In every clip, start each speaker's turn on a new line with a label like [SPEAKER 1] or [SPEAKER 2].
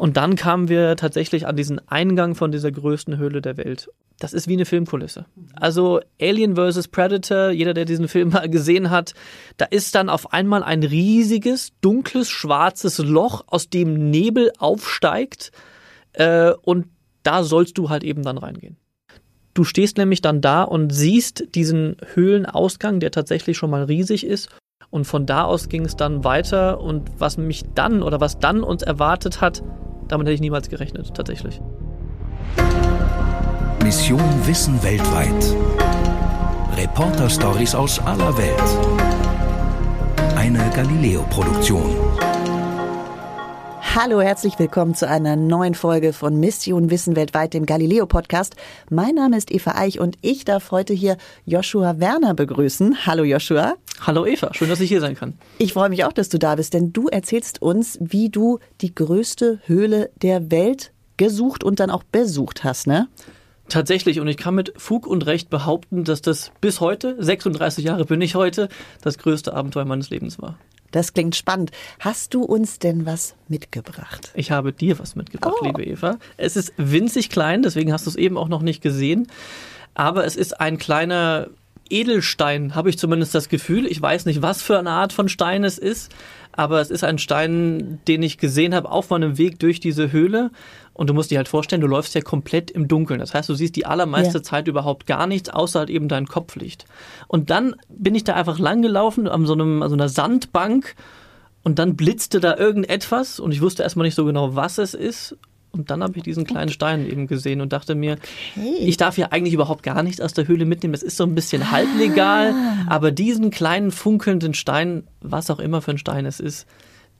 [SPEAKER 1] Und dann kamen wir tatsächlich an diesen Eingang von dieser größten Höhle der Welt. Das ist wie eine Filmkulisse. Also Alien vs. Predator, jeder, der diesen Film mal gesehen hat, da ist dann auf einmal ein riesiges, dunkles, schwarzes Loch, aus dem Nebel aufsteigt. Äh, und da sollst du halt eben dann reingehen. Du stehst nämlich dann da und siehst diesen Höhlenausgang, der tatsächlich schon mal riesig ist. Und von da aus ging es dann weiter. Und was mich dann oder was dann uns erwartet hat, damit hätte ich niemals gerechnet, tatsächlich.
[SPEAKER 2] Mission Wissen weltweit. Reporter-Stories aus aller Welt. Eine Galileo-Produktion.
[SPEAKER 3] Hallo, herzlich willkommen zu einer neuen Folge von Mission Wissen weltweit, dem Galileo Podcast. Mein Name ist Eva Eich und ich darf heute hier Joshua Werner begrüßen. Hallo Joshua.
[SPEAKER 1] Hallo Eva, schön, dass ich hier sein kann.
[SPEAKER 3] Ich freue mich auch, dass du da bist, denn du erzählst uns, wie du die größte Höhle der Welt gesucht und dann auch besucht hast, ne?
[SPEAKER 1] Tatsächlich, und ich kann mit Fug und Recht behaupten, dass das bis heute, 36 Jahre bin ich heute, das größte Abenteuer meines Lebens war.
[SPEAKER 3] Das klingt spannend. Hast du uns denn was mitgebracht?
[SPEAKER 1] Ich habe dir was mitgebracht, oh. liebe Eva. Es ist winzig klein, deswegen hast du es eben auch noch nicht gesehen. Aber es ist ein kleiner Edelstein, habe ich zumindest das Gefühl. Ich weiß nicht, was für eine Art von Stein es ist, aber es ist ein Stein, den ich gesehen habe auf meinem Weg durch diese Höhle. Und du musst dir halt vorstellen, du läufst ja komplett im Dunkeln. Das heißt, du siehst die allermeiste ja. Zeit überhaupt gar nichts, außer halt eben dein Kopflicht. Und dann bin ich da einfach lang gelaufen an so, einem, an so einer Sandbank und dann blitzte da irgendetwas und ich wusste erstmal nicht so genau, was es ist. Und dann habe ich diesen kleinen Stein eben gesehen und dachte mir, okay. ich darf ja eigentlich überhaupt gar nichts aus der Höhle mitnehmen. Das ist so ein bisschen ah. halblegal, aber diesen kleinen funkelnden Stein, was auch immer für ein Stein es ist,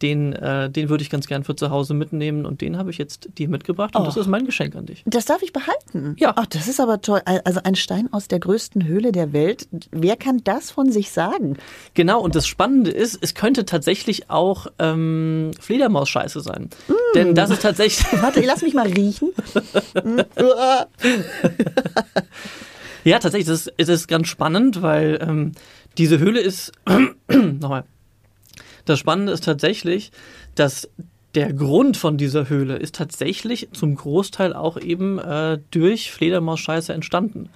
[SPEAKER 1] den, äh, den würde ich ganz gern für zu Hause mitnehmen und den habe ich jetzt dir mitgebracht und oh. das ist mein Geschenk an dich.
[SPEAKER 3] Das darf ich behalten?
[SPEAKER 1] Ja.
[SPEAKER 3] Ach, das ist aber toll. Also ein Stein aus der größten Höhle der Welt. Wer kann das von sich sagen?
[SPEAKER 1] Genau, und das Spannende ist, es könnte tatsächlich auch ähm, Fledermausscheiße sein. Mm. Denn das ist tatsächlich...
[SPEAKER 3] Warte, lass mich mal riechen.
[SPEAKER 1] ja, tatsächlich, das ist, ist ganz spannend, weil ähm, diese Höhle ist... nochmal das Spannende ist tatsächlich, dass der Grund von dieser Höhle ist tatsächlich zum Großteil auch eben äh, durch Fledermausscheiße entstanden.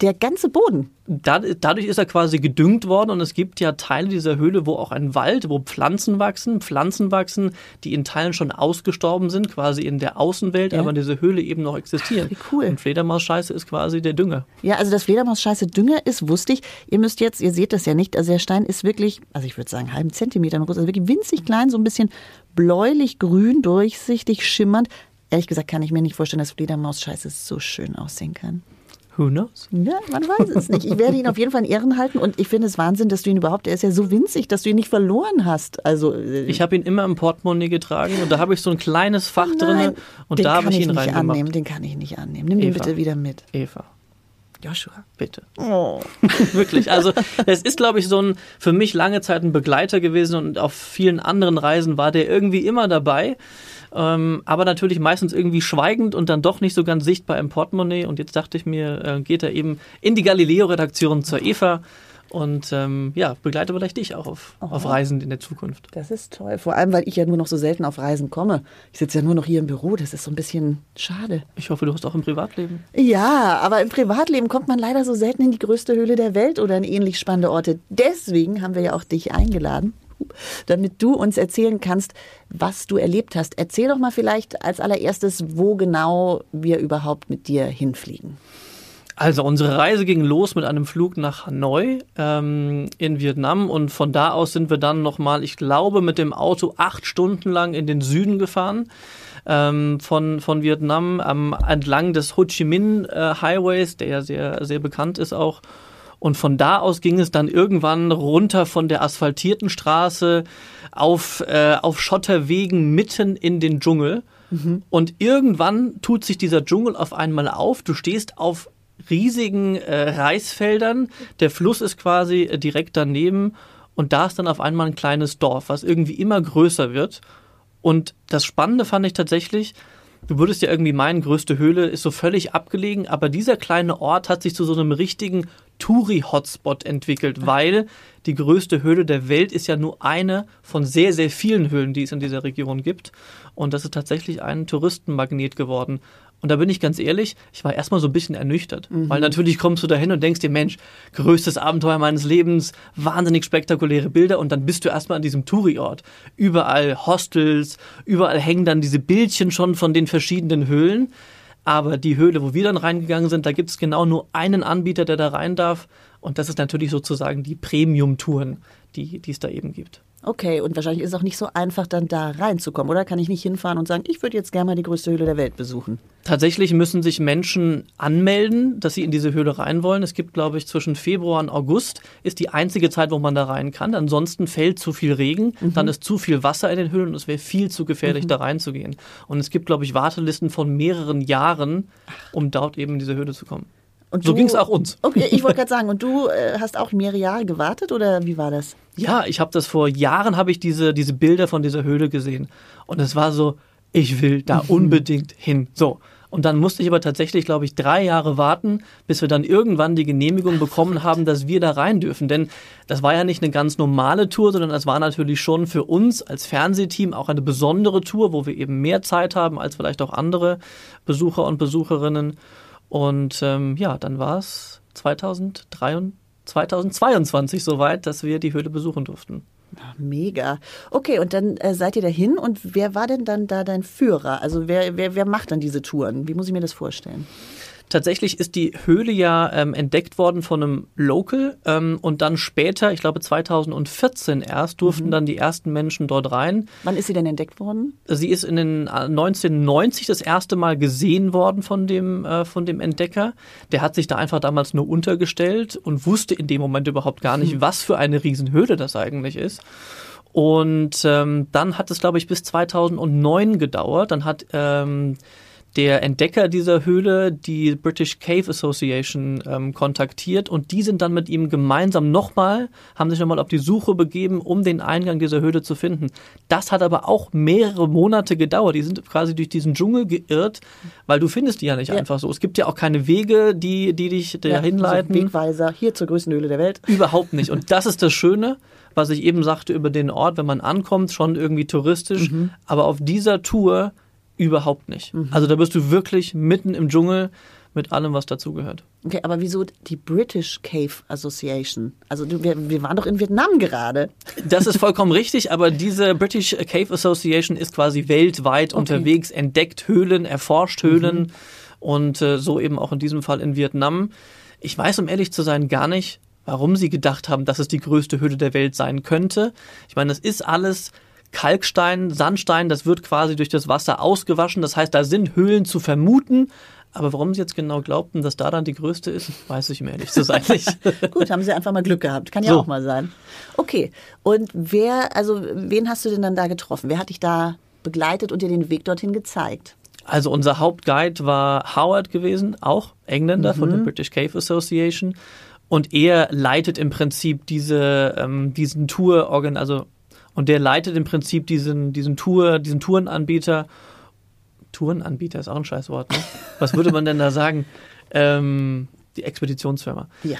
[SPEAKER 3] Der ganze Boden.
[SPEAKER 1] dadurch ist er quasi gedüngt worden und es gibt ja Teile dieser Höhle, wo auch ein Wald, wo Pflanzen wachsen, Pflanzen wachsen, die in Teilen schon ausgestorben sind, quasi in der Außenwelt, ja. aber in dieser Höhle eben noch existieren.
[SPEAKER 3] Wie cool.
[SPEAKER 1] Und Fledermausscheiße ist quasi der Dünger.
[SPEAKER 3] Ja, also das Fledermausscheiße Dünger ist, wusste ich. Ihr müsst jetzt, ihr seht das ja nicht, also der Stein ist wirklich, also ich würde sagen, einen halben Zentimeter groß, also wirklich winzig klein, so ein bisschen bläulich grün, durchsichtig, schimmernd. Ehrlich gesagt kann ich mir nicht vorstellen, dass Fledermausscheiße so schön aussehen kann.
[SPEAKER 1] Who knows?
[SPEAKER 3] Ja, man weiß es nicht. Ich werde ihn auf jeden Fall in Ehren halten und ich finde es Wahnsinn, dass du ihn überhaupt, er ist ja so winzig, dass du ihn nicht verloren hast. Also äh,
[SPEAKER 1] ich habe ihn immer im Portemonnaie getragen und da habe ich so ein kleines Fach drin und da habe ich ihn
[SPEAKER 3] ich
[SPEAKER 1] reingemacht.
[SPEAKER 3] Annehmen, den kann ich nicht annehmen. Nimm Eva. den bitte wieder mit.
[SPEAKER 1] Eva.
[SPEAKER 3] Joshua.
[SPEAKER 1] Bitte. Oh. Wirklich. Also, es ist, glaube ich, so ein für mich lange Zeit ein Begleiter gewesen und auf vielen anderen Reisen war der irgendwie immer dabei. Ähm, aber natürlich meistens irgendwie schweigend und dann doch nicht so ganz sichtbar im Portemonnaie. Und jetzt dachte ich mir, äh, geht er eben in die Galileo-Redaktion zur Eva und ähm, ja, begleite vielleicht dich auch auf, auf Reisen in der Zukunft.
[SPEAKER 3] Das ist toll. Vor allem, weil ich ja nur noch so selten auf Reisen komme. Ich sitze ja nur noch hier im Büro. Das ist so ein bisschen schade.
[SPEAKER 1] Ich hoffe, du hast auch im Privatleben.
[SPEAKER 3] Ja, aber im Privatleben kommt man leider so selten in die größte Höhle der Welt oder in ähnlich spannende Orte. Deswegen haben wir ja auch dich eingeladen damit du uns erzählen kannst, was du erlebt hast. Erzähl doch mal vielleicht als allererstes, wo genau wir überhaupt mit dir hinfliegen.
[SPEAKER 1] Also unsere Reise ging los mit einem Flug nach Hanoi ähm, in Vietnam und von da aus sind wir dann nochmal, ich glaube, mit dem Auto acht Stunden lang in den Süden gefahren. Ähm, von, von Vietnam ähm, entlang des Ho Chi Minh äh, Highways, der ja sehr, sehr bekannt ist auch. Und von da aus ging es dann irgendwann runter von der asphaltierten Straße auf, äh, auf Schotterwegen mitten in den Dschungel. Mhm. Und irgendwann tut sich dieser Dschungel auf einmal auf. Du stehst auf riesigen äh, Reisfeldern. Der Fluss ist quasi äh, direkt daneben. Und da ist dann auf einmal ein kleines Dorf, was irgendwie immer größer wird. Und das Spannende fand ich tatsächlich, Du würdest ja irgendwie meinen, größte Höhle ist so völlig abgelegen, aber dieser kleine Ort hat sich zu so einem richtigen Touri-Hotspot entwickelt, weil die größte Höhle der Welt ist ja nur eine von sehr, sehr vielen Höhlen, die es in dieser Region gibt. Und das ist tatsächlich ein Touristenmagnet geworden. Und da bin ich ganz ehrlich, ich war erstmal so ein bisschen ernüchtert. Mhm. Weil natürlich kommst du da hin und denkst dir, Mensch, größtes Abenteuer meines Lebens, wahnsinnig spektakuläre Bilder und dann bist du erstmal an diesem Touri-Ort. Überall Hostels, überall hängen dann diese Bildchen schon von den verschiedenen Höhlen. Aber die Höhle, wo wir dann reingegangen sind, da gibt es genau nur einen Anbieter, der da rein darf. Und das ist natürlich sozusagen die Premium-Touren, die, die es da eben gibt.
[SPEAKER 3] Okay, und wahrscheinlich ist es auch nicht so einfach, dann da reinzukommen, oder? Kann ich nicht hinfahren und sagen, ich würde jetzt gerne mal die größte Höhle der Welt besuchen?
[SPEAKER 1] Tatsächlich müssen sich Menschen anmelden, dass sie in diese Höhle rein wollen. Es gibt, glaube ich, zwischen Februar und August ist die einzige Zeit, wo man da rein kann. Ansonsten fällt zu viel Regen, mhm. dann ist zu viel Wasser in den Höhlen und es wäre viel zu gefährlich, mhm. da reinzugehen. Und es gibt, glaube ich, Wartelisten von mehreren Jahren, um dort eben in diese Höhle zu kommen. Und so ging es auch uns.
[SPEAKER 3] Okay, ich wollte gerade sagen, und du äh, hast auch mehrere Jahre gewartet oder wie war das?
[SPEAKER 1] Ja, ich habe das vor Jahren habe ich diese diese Bilder von dieser Höhle gesehen und es war so, ich will da unbedingt hin. So. Und dann musste ich aber tatsächlich, glaube ich, drei Jahre warten, bis wir dann irgendwann die Genehmigung bekommen haben, dass wir da rein dürfen. Denn das war ja nicht eine ganz normale Tour, sondern das war natürlich schon für uns als Fernsehteam auch eine besondere Tour, wo wir eben mehr Zeit haben als vielleicht auch andere Besucher und Besucherinnen. Und ähm, ja, dann war es 2022 soweit, dass wir die Höhle besuchen durften.
[SPEAKER 3] Mega. Okay, und dann äh, seid ihr dahin und wer war denn dann da dein Führer? Also wer, wer, wer macht dann diese Touren? Wie muss ich mir das vorstellen?
[SPEAKER 1] Tatsächlich ist die Höhle ja ähm, entdeckt worden von einem Local ähm, und dann später, ich glaube 2014 erst, durften mhm. dann die ersten Menschen dort rein.
[SPEAKER 3] Wann ist sie denn entdeckt worden?
[SPEAKER 1] Sie ist in den 1990 äh, das erste Mal gesehen worden von dem, äh, von dem Entdecker. Der hat sich da einfach damals nur untergestellt und wusste in dem Moment überhaupt gar nicht, mhm. was für eine Riesenhöhle das eigentlich ist. Und ähm, dann hat es, glaube ich, bis 2009 gedauert. Dann hat ähm, der Entdecker dieser Höhle die British Cave Association ähm, kontaktiert und die sind dann mit ihm gemeinsam nochmal, haben sich nochmal auf die Suche begeben, um den Eingang dieser Höhle zu finden. Das hat aber auch mehrere Monate gedauert. Die sind quasi durch diesen Dschungel geirrt, weil du findest die ja nicht ja. einfach so. Es gibt ja auch keine Wege, die, die dich dahin ja, leiten.
[SPEAKER 3] Also Wegweiser, hier zur größten Höhle der Welt.
[SPEAKER 1] Überhaupt nicht. Und das ist das Schöne was ich eben sagte über den Ort, wenn man ankommt, schon irgendwie touristisch. Mhm. Aber auf dieser Tour Überhaupt nicht. Mhm. Also da bist du wirklich mitten im Dschungel mit allem, was dazugehört.
[SPEAKER 3] Okay, aber wieso die British Cave Association? Also wir, wir waren doch in Vietnam gerade.
[SPEAKER 1] Das ist vollkommen richtig, aber diese British Cave Association ist quasi weltweit okay. unterwegs, entdeckt Höhlen, erforscht Höhlen mhm. und äh, so eben auch in diesem Fall in Vietnam. Ich weiß, um ehrlich zu sein, gar nicht, warum sie gedacht haben, dass es die größte Höhle der Welt sein könnte. Ich meine, das ist alles Kalkstein, Sandstein, das wird quasi durch das Wasser ausgewaschen. Das heißt, da sind Höhlen zu vermuten. Aber warum sie jetzt genau glaubten, dass da dann die größte ist, weiß ich mir ehrlich zu sein nicht.
[SPEAKER 3] Gut, haben sie einfach mal Glück gehabt. Kann ja so. auch mal sein. Okay. Und wer, also wen hast du denn dann da getroffen? Wer hat dich da begleitet und dir den Weg dorthin gezeigt?
[SPEAKER 1] Also unser Hauptguide war Howard gewesen, auch Engländer mhm. von der mhm. British Cave Association. Und er leitet im Prinzip diese, ähm, diesen Tour, also und der leitet im Prinzip diesen, diesen Tour, diesen Tourenanbieter. Tourenanbieter ist auch ein Scheißwort, ne? Was würde man denn da sagen? Ähm, die Expeditionsfirma.
[SPEAKER 3] Ja.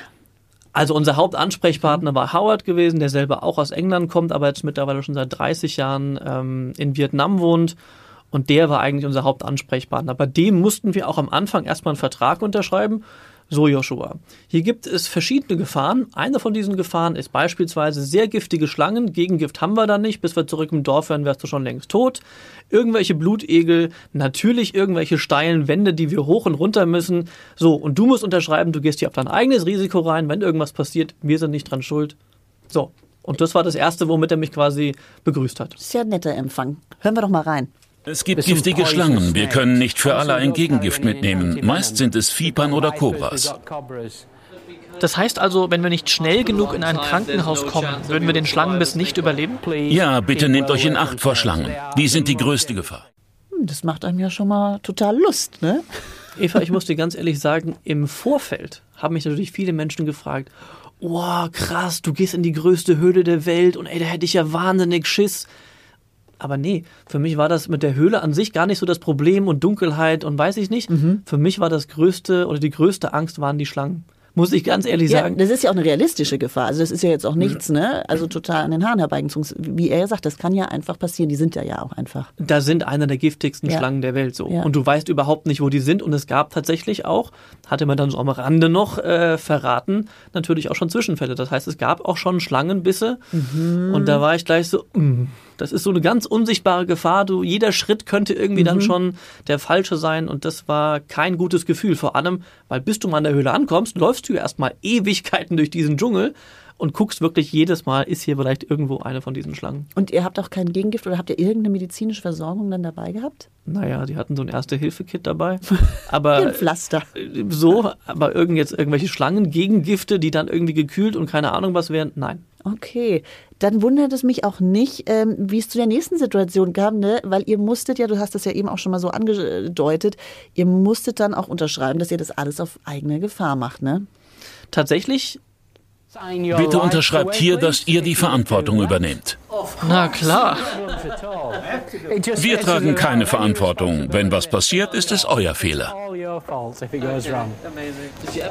[SPEAKER 1] Also unser Hauptansprechpartner war Howard gewesen, der selber auch aus England kommt, aber jetzt mittlerweile schon seit 30 Jahren ähm, in Vietnam wohnt. Und der war eigentlich unser Hauptansprechpartner. Bei dem mussten wir auch am Anfang erstmal einen Vertrag unterschreiben. So, Joshua. Hier gibt es verschiedene Gefahren. Eine von diesen Gefahren ist beispielsweise sehr giftige Schlangen. Gegengift haben wir da nicht. Bis wir zurück im Dorf wären, wärst du schon längst tot. Irgendwelche Blutegel, natürlich irgendwelche steilen Wände, die wir hoch und runter müssen. So, und du musst unterschreiben, du gehst hier auf dein eigenes Risiko rein. Wenn irgendwas passiert, wir sind nicht dran schuld. So. Und das war das Erste, womit er mich quasi begrüßt hat.
[SPEAKER 3] Sehr netter Empfang. Hören wir doch mal rein.
[SPEAKER 4] Es gibt giftige Schlangen. Wir können nicht für alle ein Gegengift mitnehmen. Meist sind es Vipern oder Kobras.
[SPEAKER 1] Das heißt also, wenn wir nicht schnell genug in ein Krankenhaus kommen, würden wir den Schlangenbiss nicht überleben?
[SPEAKER 4] Ja, bitte nehmt euch in Acht vor Schlangen. Die sind die größte Gefahr.
[SPEAKER 3] Hm, das macht einem ja schon mal total Lust, ne?
[SPEAKER 1] Eva, ich muss dir ganz ehrlich sagen, im Vorfeld haben mich natürlich viele Menschen gefragt, wow, krass, du gehst in die größte Höhle der Welt und ey, da hätte ich ja wahnsinnig Schiss. Aber nee, für mich war das mit der Höhle an sich gar nicht so das Problem und Dunkelheit und weiß ich nicht. Mhm. Für mich war das größte oder die größte Angst waren die Schlangen. muss ich ganz ehrlich
[SPEAKER 3] Ja,
[SPEAKER 1] sagen.
[SPEAKER 3] das ist ja auch eine realistische Gefahr. Also das ist ja jetzt auch nichts, ne? Also total an den Haaren herbeigezogen. Wie er ja sagt, das kann ja einfach passieren. Die sind ja ja auch einfach.
[SPEAKER 1] da sind einer der giftigsten
[SPEAKER 3] Ja.
[SPEAKER 1] Schlangen der Welt so.
[SPEAKER 3] Ja.
[SPEAKER 1] Und du weißt überhaupt nicht, wo die sind. Und es gab tatsächlich auch, hatte man dann so am Rande noch äh, verraten, natürlich auch schon Zwischenfälle. Das heißt, es gab auch schon Schlangenbisse.
[SPEAKER 3] Mhm.
[SPEAKER 1] Und da war ich gleich so, mm, das ist so eine ganz unsichtbare Gefahr. Du, jeder Schritt könnte irgendwie
[SPEAKER 3] Mhm.
[SPEAKER 1] dann schon der falsche sein. Und das war kein gutes Gefühl. Vor allem, weil bis du mal an der Höhle ankommst, läufst du ja erstmal Ewigkeiten durch diesen Dschungel. Und guckst wirklich jedes Mal, ist hier vielleicht irgendwo eine von diesen Schlangen.
[SPEAKER 3] Und ihr habt auch kein Gegengift oder habt ihr irgendeine medizinische Versorgung dann dabei gehabt?
[SPEAKER 1] Naja, die hatten so ein Erste-Hilfe-Kit dabei. Aber
[SPEAKER 3] Ein Pflaster.
[SPEAKER 1] äh, so, aber irgend jetzt irgendwelche Schlangen, Gegengifte, die dann irgendwie gekühlt und keine Ahnung was wären, nein.
[SPEAKER 3] Okay, dann wundert es mich auch nicht, ähm, wie es zu der nächsten Situation kam, ne? weil ihr musstet ja, du hast das ja eben auch schon mal so angedeutet, ihr musstet dann auch unterschreiben, dass ihr das alles auf eigene Gefahr macht, ne?
[SPEAKER 1] Tatsächlich,
[SPEAKER 4] Bitte unterschreibt hier, dass ihr die Verantwortung übernehmt.
[SPEAKER 1] na klar.
[SPEAKER 4] Wir tragen keine Verantwortung. Wenn was passiert, ist es euer Fehler.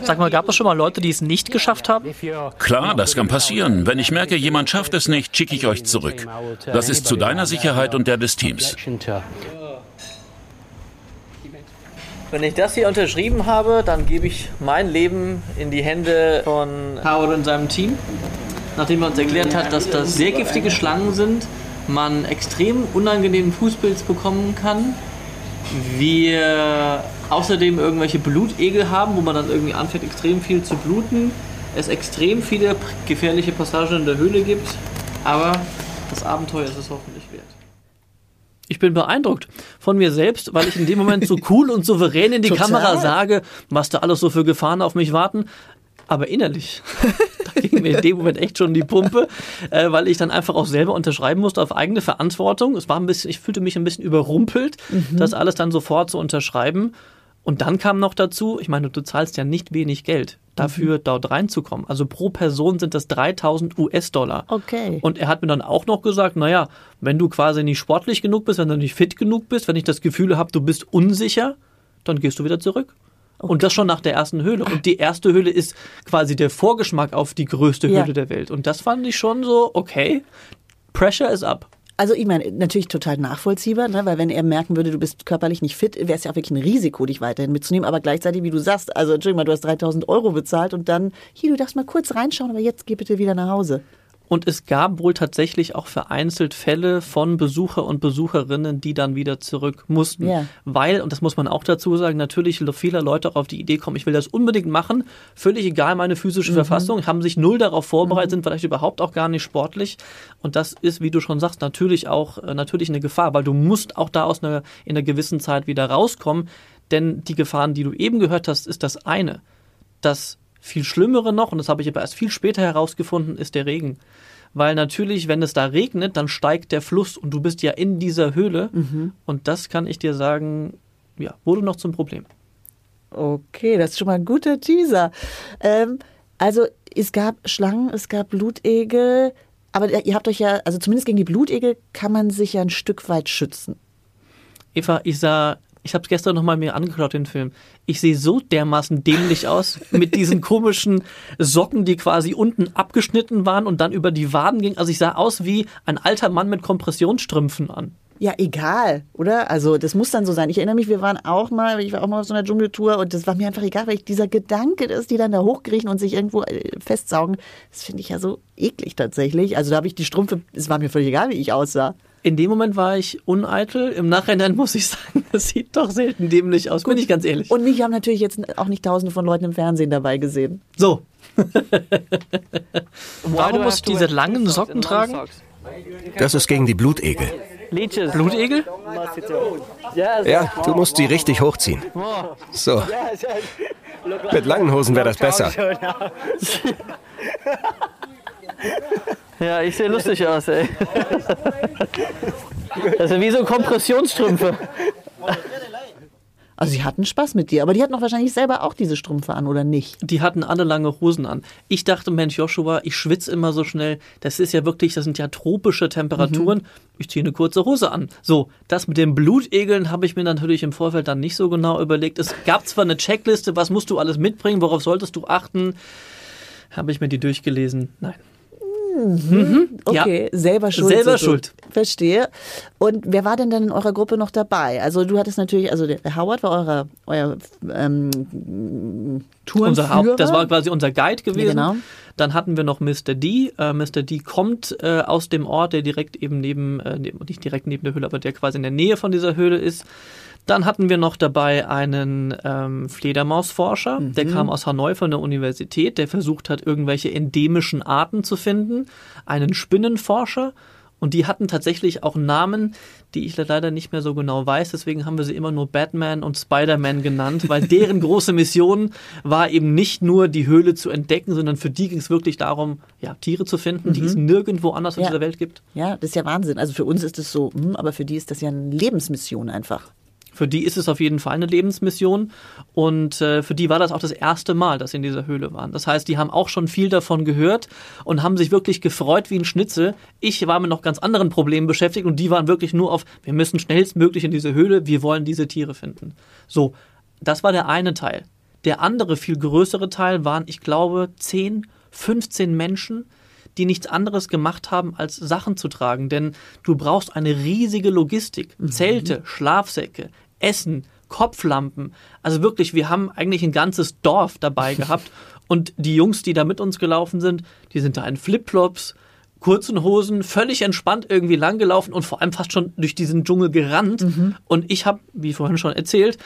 [SPEAKER 1] Sag mal, gab es schon mal Leute, die es nicht geschafft haben?
[SPEAKER 4] Klar, das kann passieren. Wenn ich merke, jemand schafft es nicht, schicke ich euch zurück. Das ist zu deiner Sicherheit und der des Teams.
[SPEAKER 1] Wenn ich das hier unterschrieben habe, dann gebe ich mein Leben in die Hände von Howard und seinem Team. Nachdem er uns erklärt hat, dass das sehr giftige Schlangen sind, man extrem unangenehmen Fußpilz bekommen kann. Wir außerdem irgendwelche Blutegel haben, wo man dann irgendwie anfängt, extrem viel zu bluten. Es extrem viele gefährliche Passagen in der Höhle gibt. Aber das Abenteuer ist es hoffentlich. Ich bin beeindruckt von mir selbst, weil ich in dem Moment so cool und souverän in die. Kamera sage, was da alles so für Gefahren auf mich warten. Aber innerlich, da ging mir in dem Moment echt schon die Pumpe, äh, weil ich dann einfach auch selber unterschreiben musste auf eigene Verantwortung. Es war ein bisschen, ich fühlte mich ein bisschen überrumpelt, das alles dann sofort zu unterschreiben. Und dann kam noch dazu, ich meine, du zahlst ja nicht wenig Geld dafür, dort reinzukommen. Also pro Person sind das 3000 US-Dollar.
[SPEAKER 3] Okay.
[SPEAKER 1] Und er hat mir dann auch noch gesagt, naja, wenn du quasi nicht sportlich genug bist, wenn du nicht fit genug bist, wenn ich das Gefühl habe, du bist unsicher, dann gehst du wieder zurück. Und das schon nach der ersten Höhle. Und die erste Höhle ist quasi der Vorgeschmack auf die größte
[SPEAKER 3] Ja.
[SPEAKER 1] Höhle der Welt. Und das fand ich schon so, okay, Pressure is up.
[SPEAKER 3] Also ich meine, natürlich total nachvollziehbar, ne? weil wenn er merken würde, du bist körperlich nicht fit, wäre es ja auch wirklich ein Risiko, dich weiterhin mitzunehmen. Aber gleichzeitig, wie du sagst, also Entschuldigung du hast 3000 Euro bezahlt und dann, hier, du darfst mal kurz reinschauen, aber jetzt geh bitte wieder nach Hause.
[SPEAKER 1] Und es gab wohl tatsächlich auch vereinzelt Fälle von Besucher und Besucherinnen, die dann wieder zurück mussten.
[SPEAKER 3] Ja.
[SPEAKER 1] Weil, und das muss man auch dazu sagen, natürlich viele Leute auch auf die Idee kommen, ich will das unbedingt machen, völlig egal meine physische Verfassung, haben sich null darauf vorbereitet, sind vielleicht überhaupt auch gar nicht sportlich. Und das ist, wie du schon sagst, natürlich auch äh, natürlich eine Gefahr, weil du musst auch da aus einer, in einer gewissen Zeit wieder rauskommen. Denn die Gefahren, die du eben gehört hast, ist das eine. Das viel Schlimmere noch, und das habe ich aber erst viel später herausgefunden, ist der Regen. Weil natürlich, wenn es da regnet, dann steigt der Fluss und du bist ja in dieser Höhle. Und das kann ich dir sagen, ja, wurde noch zum Problem.
[SPEAKER 3] Okay, das ist schon mal ein guter Teaser. Ähm, also es gab Schlangen, es gab Blutegel, aber ihr habt euch ja, also zumindest gegen die Blutegel kann man sich ja ein Stück weit schützen.
[SPEAKER 1] Eva, ich sah, ich habe es gestern nochmal mir angeschaut, den Film. Ich sehe so dermaßen dämlich aus mit diesen komischen Socken, die quasi unten abgeschnitten waren und dann über die Waden gingen. Also ich sah aus wie ein alter Mann mit Kompressionsstrümpfen an.
[SPEAKER 3] Ja, egal, oder? Also das muss dann so sein. Ich erinnere mich, wir waren auch mal, ich war auch mal auf so einer Dschungeltour und das war mir einfach egal, weil ich dieser Gedanke, dass die dann da hochkriechen und sich irgendwo äh, festsaugen, das finde ich ja so eklig tatsächlich. Also da habe ich die Strümpfe, es war mir völlig egal, wie ich aussah.
[SPEAKER 1] In dem Moment war ich uneitel. Im Nachhinein muss ich sagen, das sieht doch selten dämlich aus, bin ich ganz ehrlich.
[SPEAKER 3] Und mich haben natürlich jetzt auch nicht tausende von Leuten im Fernsehen dabei gesehen.
[SPEAKER 1] So. Warum muss ich diese langen Socken tragen?
[SPEAKER 5] Das ist gegen die Blutegel.
[SPEAKER 1] Blutegel?
[SPEAKER 5] Ja, du musst sie richtig hochziehen. So. Mit langen Hosen wäre das besser.
[SPEAKER 1] Ja, ich sehe lustig aus, ey. Das sind wie so Kompressionsstrümpfe.
[SPEAKER 3] Also sie hatten Spaß mit dir, aber die hatten doch wahrscheinlich selber auch diese Strümpfe an, oder nicht?
[SPEAKER 1] Die hatten alle lange Hosen an. Ich dachte, Mensch, Joshua, ich schwitze immer so schnell. Das ist ja wirklich, das sind ja tropische Temperaturen. Mhm. Ich ziehe eine kurze Hose an. So, das mit den Blutegeln habe ich mir natürlich im Vorfeld dann nicht so genau überlegt. Es gab zwar eine Checkliste, was musst du alles mitbringen, worauf solltest du achten. Habe ich mir die durchgelesen? Nein.
[SPEAKER 3] Mhm. Okay, ja. selber schuld.
[SPEAKER 1] Selber schuld.
[SPEAKER 3] Verstehe. Und wer war denn dann in eurer Gruppe noch dabei? Also du hattest natürlich, also der Howard war euer, euer ähm,
[SPEAKER 1] unser Haupt, Das war quasi unser Guide gewesen. Ja, genau. Dann hatten wir noch Mr. D. Äh, Mr. D kommt äh, aus dem Ort, der direkt eben neben, äh, nicht direkt neben der Höhle, aber der quasi in der Nähe von dieser Höhle ist. Dann hatten wir noch dabei einen ähm, Fledermausforscher, mhm. der kam aus Hanoi von der Universität, der versucht hat, irgendwelche endemischen Arten zu finden. Einen Spinnenforscher. Und die hatten tatsächlich auch Namen, die ich leider nicht mehr so genau weiß. Deswegen haben wir sie immer nur Batman und Spider-Man genannt, weil deren große Mission war eben nicht nur die Höhle zu entdecken, sondern für die ging es wirklich darum, ja, Tiere zu finden, mhm. die es nirgendwo anders ja. in dieser Welt gibt.
[SPEAKER 3] Ja, das ist ja Wahnsinn. Also für uns ist es so, hm, aber für die ist das ja eine Lebensmission einfach.
[SPEAKER 1] Für die ist es auf jeden Fall eine Lebensmission und äh, für die war das auch das erste Mal, dass sie in dieser Höhle waren. Das heißt, die haben auch schon viel davon gehört und haben sich wirklich gefreut wie ein Schnitzel. Ich war mit noch ganz anderen Problemen beschäftigt und die waren wirklich nur auf, wir müssen schnellstmöglich in diese Höhle, wir wollen diese Tiere finden. So, das war der eine Teil. Der andere, viel größere Teil waren, ich glaube, 10, 15 Menschen, die nichts anderes gemacht haben, als Sachen zu tragen. Denn du brauchst eine riesige Logistik. Mhm. Zelte, Schlafsäcke, Essen, Kopflampen. Also wirklich, wir haben eigentlich ein ganzes Dorf dabei gehabt. Und die Jungs, die da mit uns gelaufen sind, die sind da in Flipflops, kurzen Hosen, völlig entspannt irgendwie langgelaufen und vor allem fast schon durch diesen Dschungel gerannt. Mhm. Und ich habe, wie vorhin schon erzählt,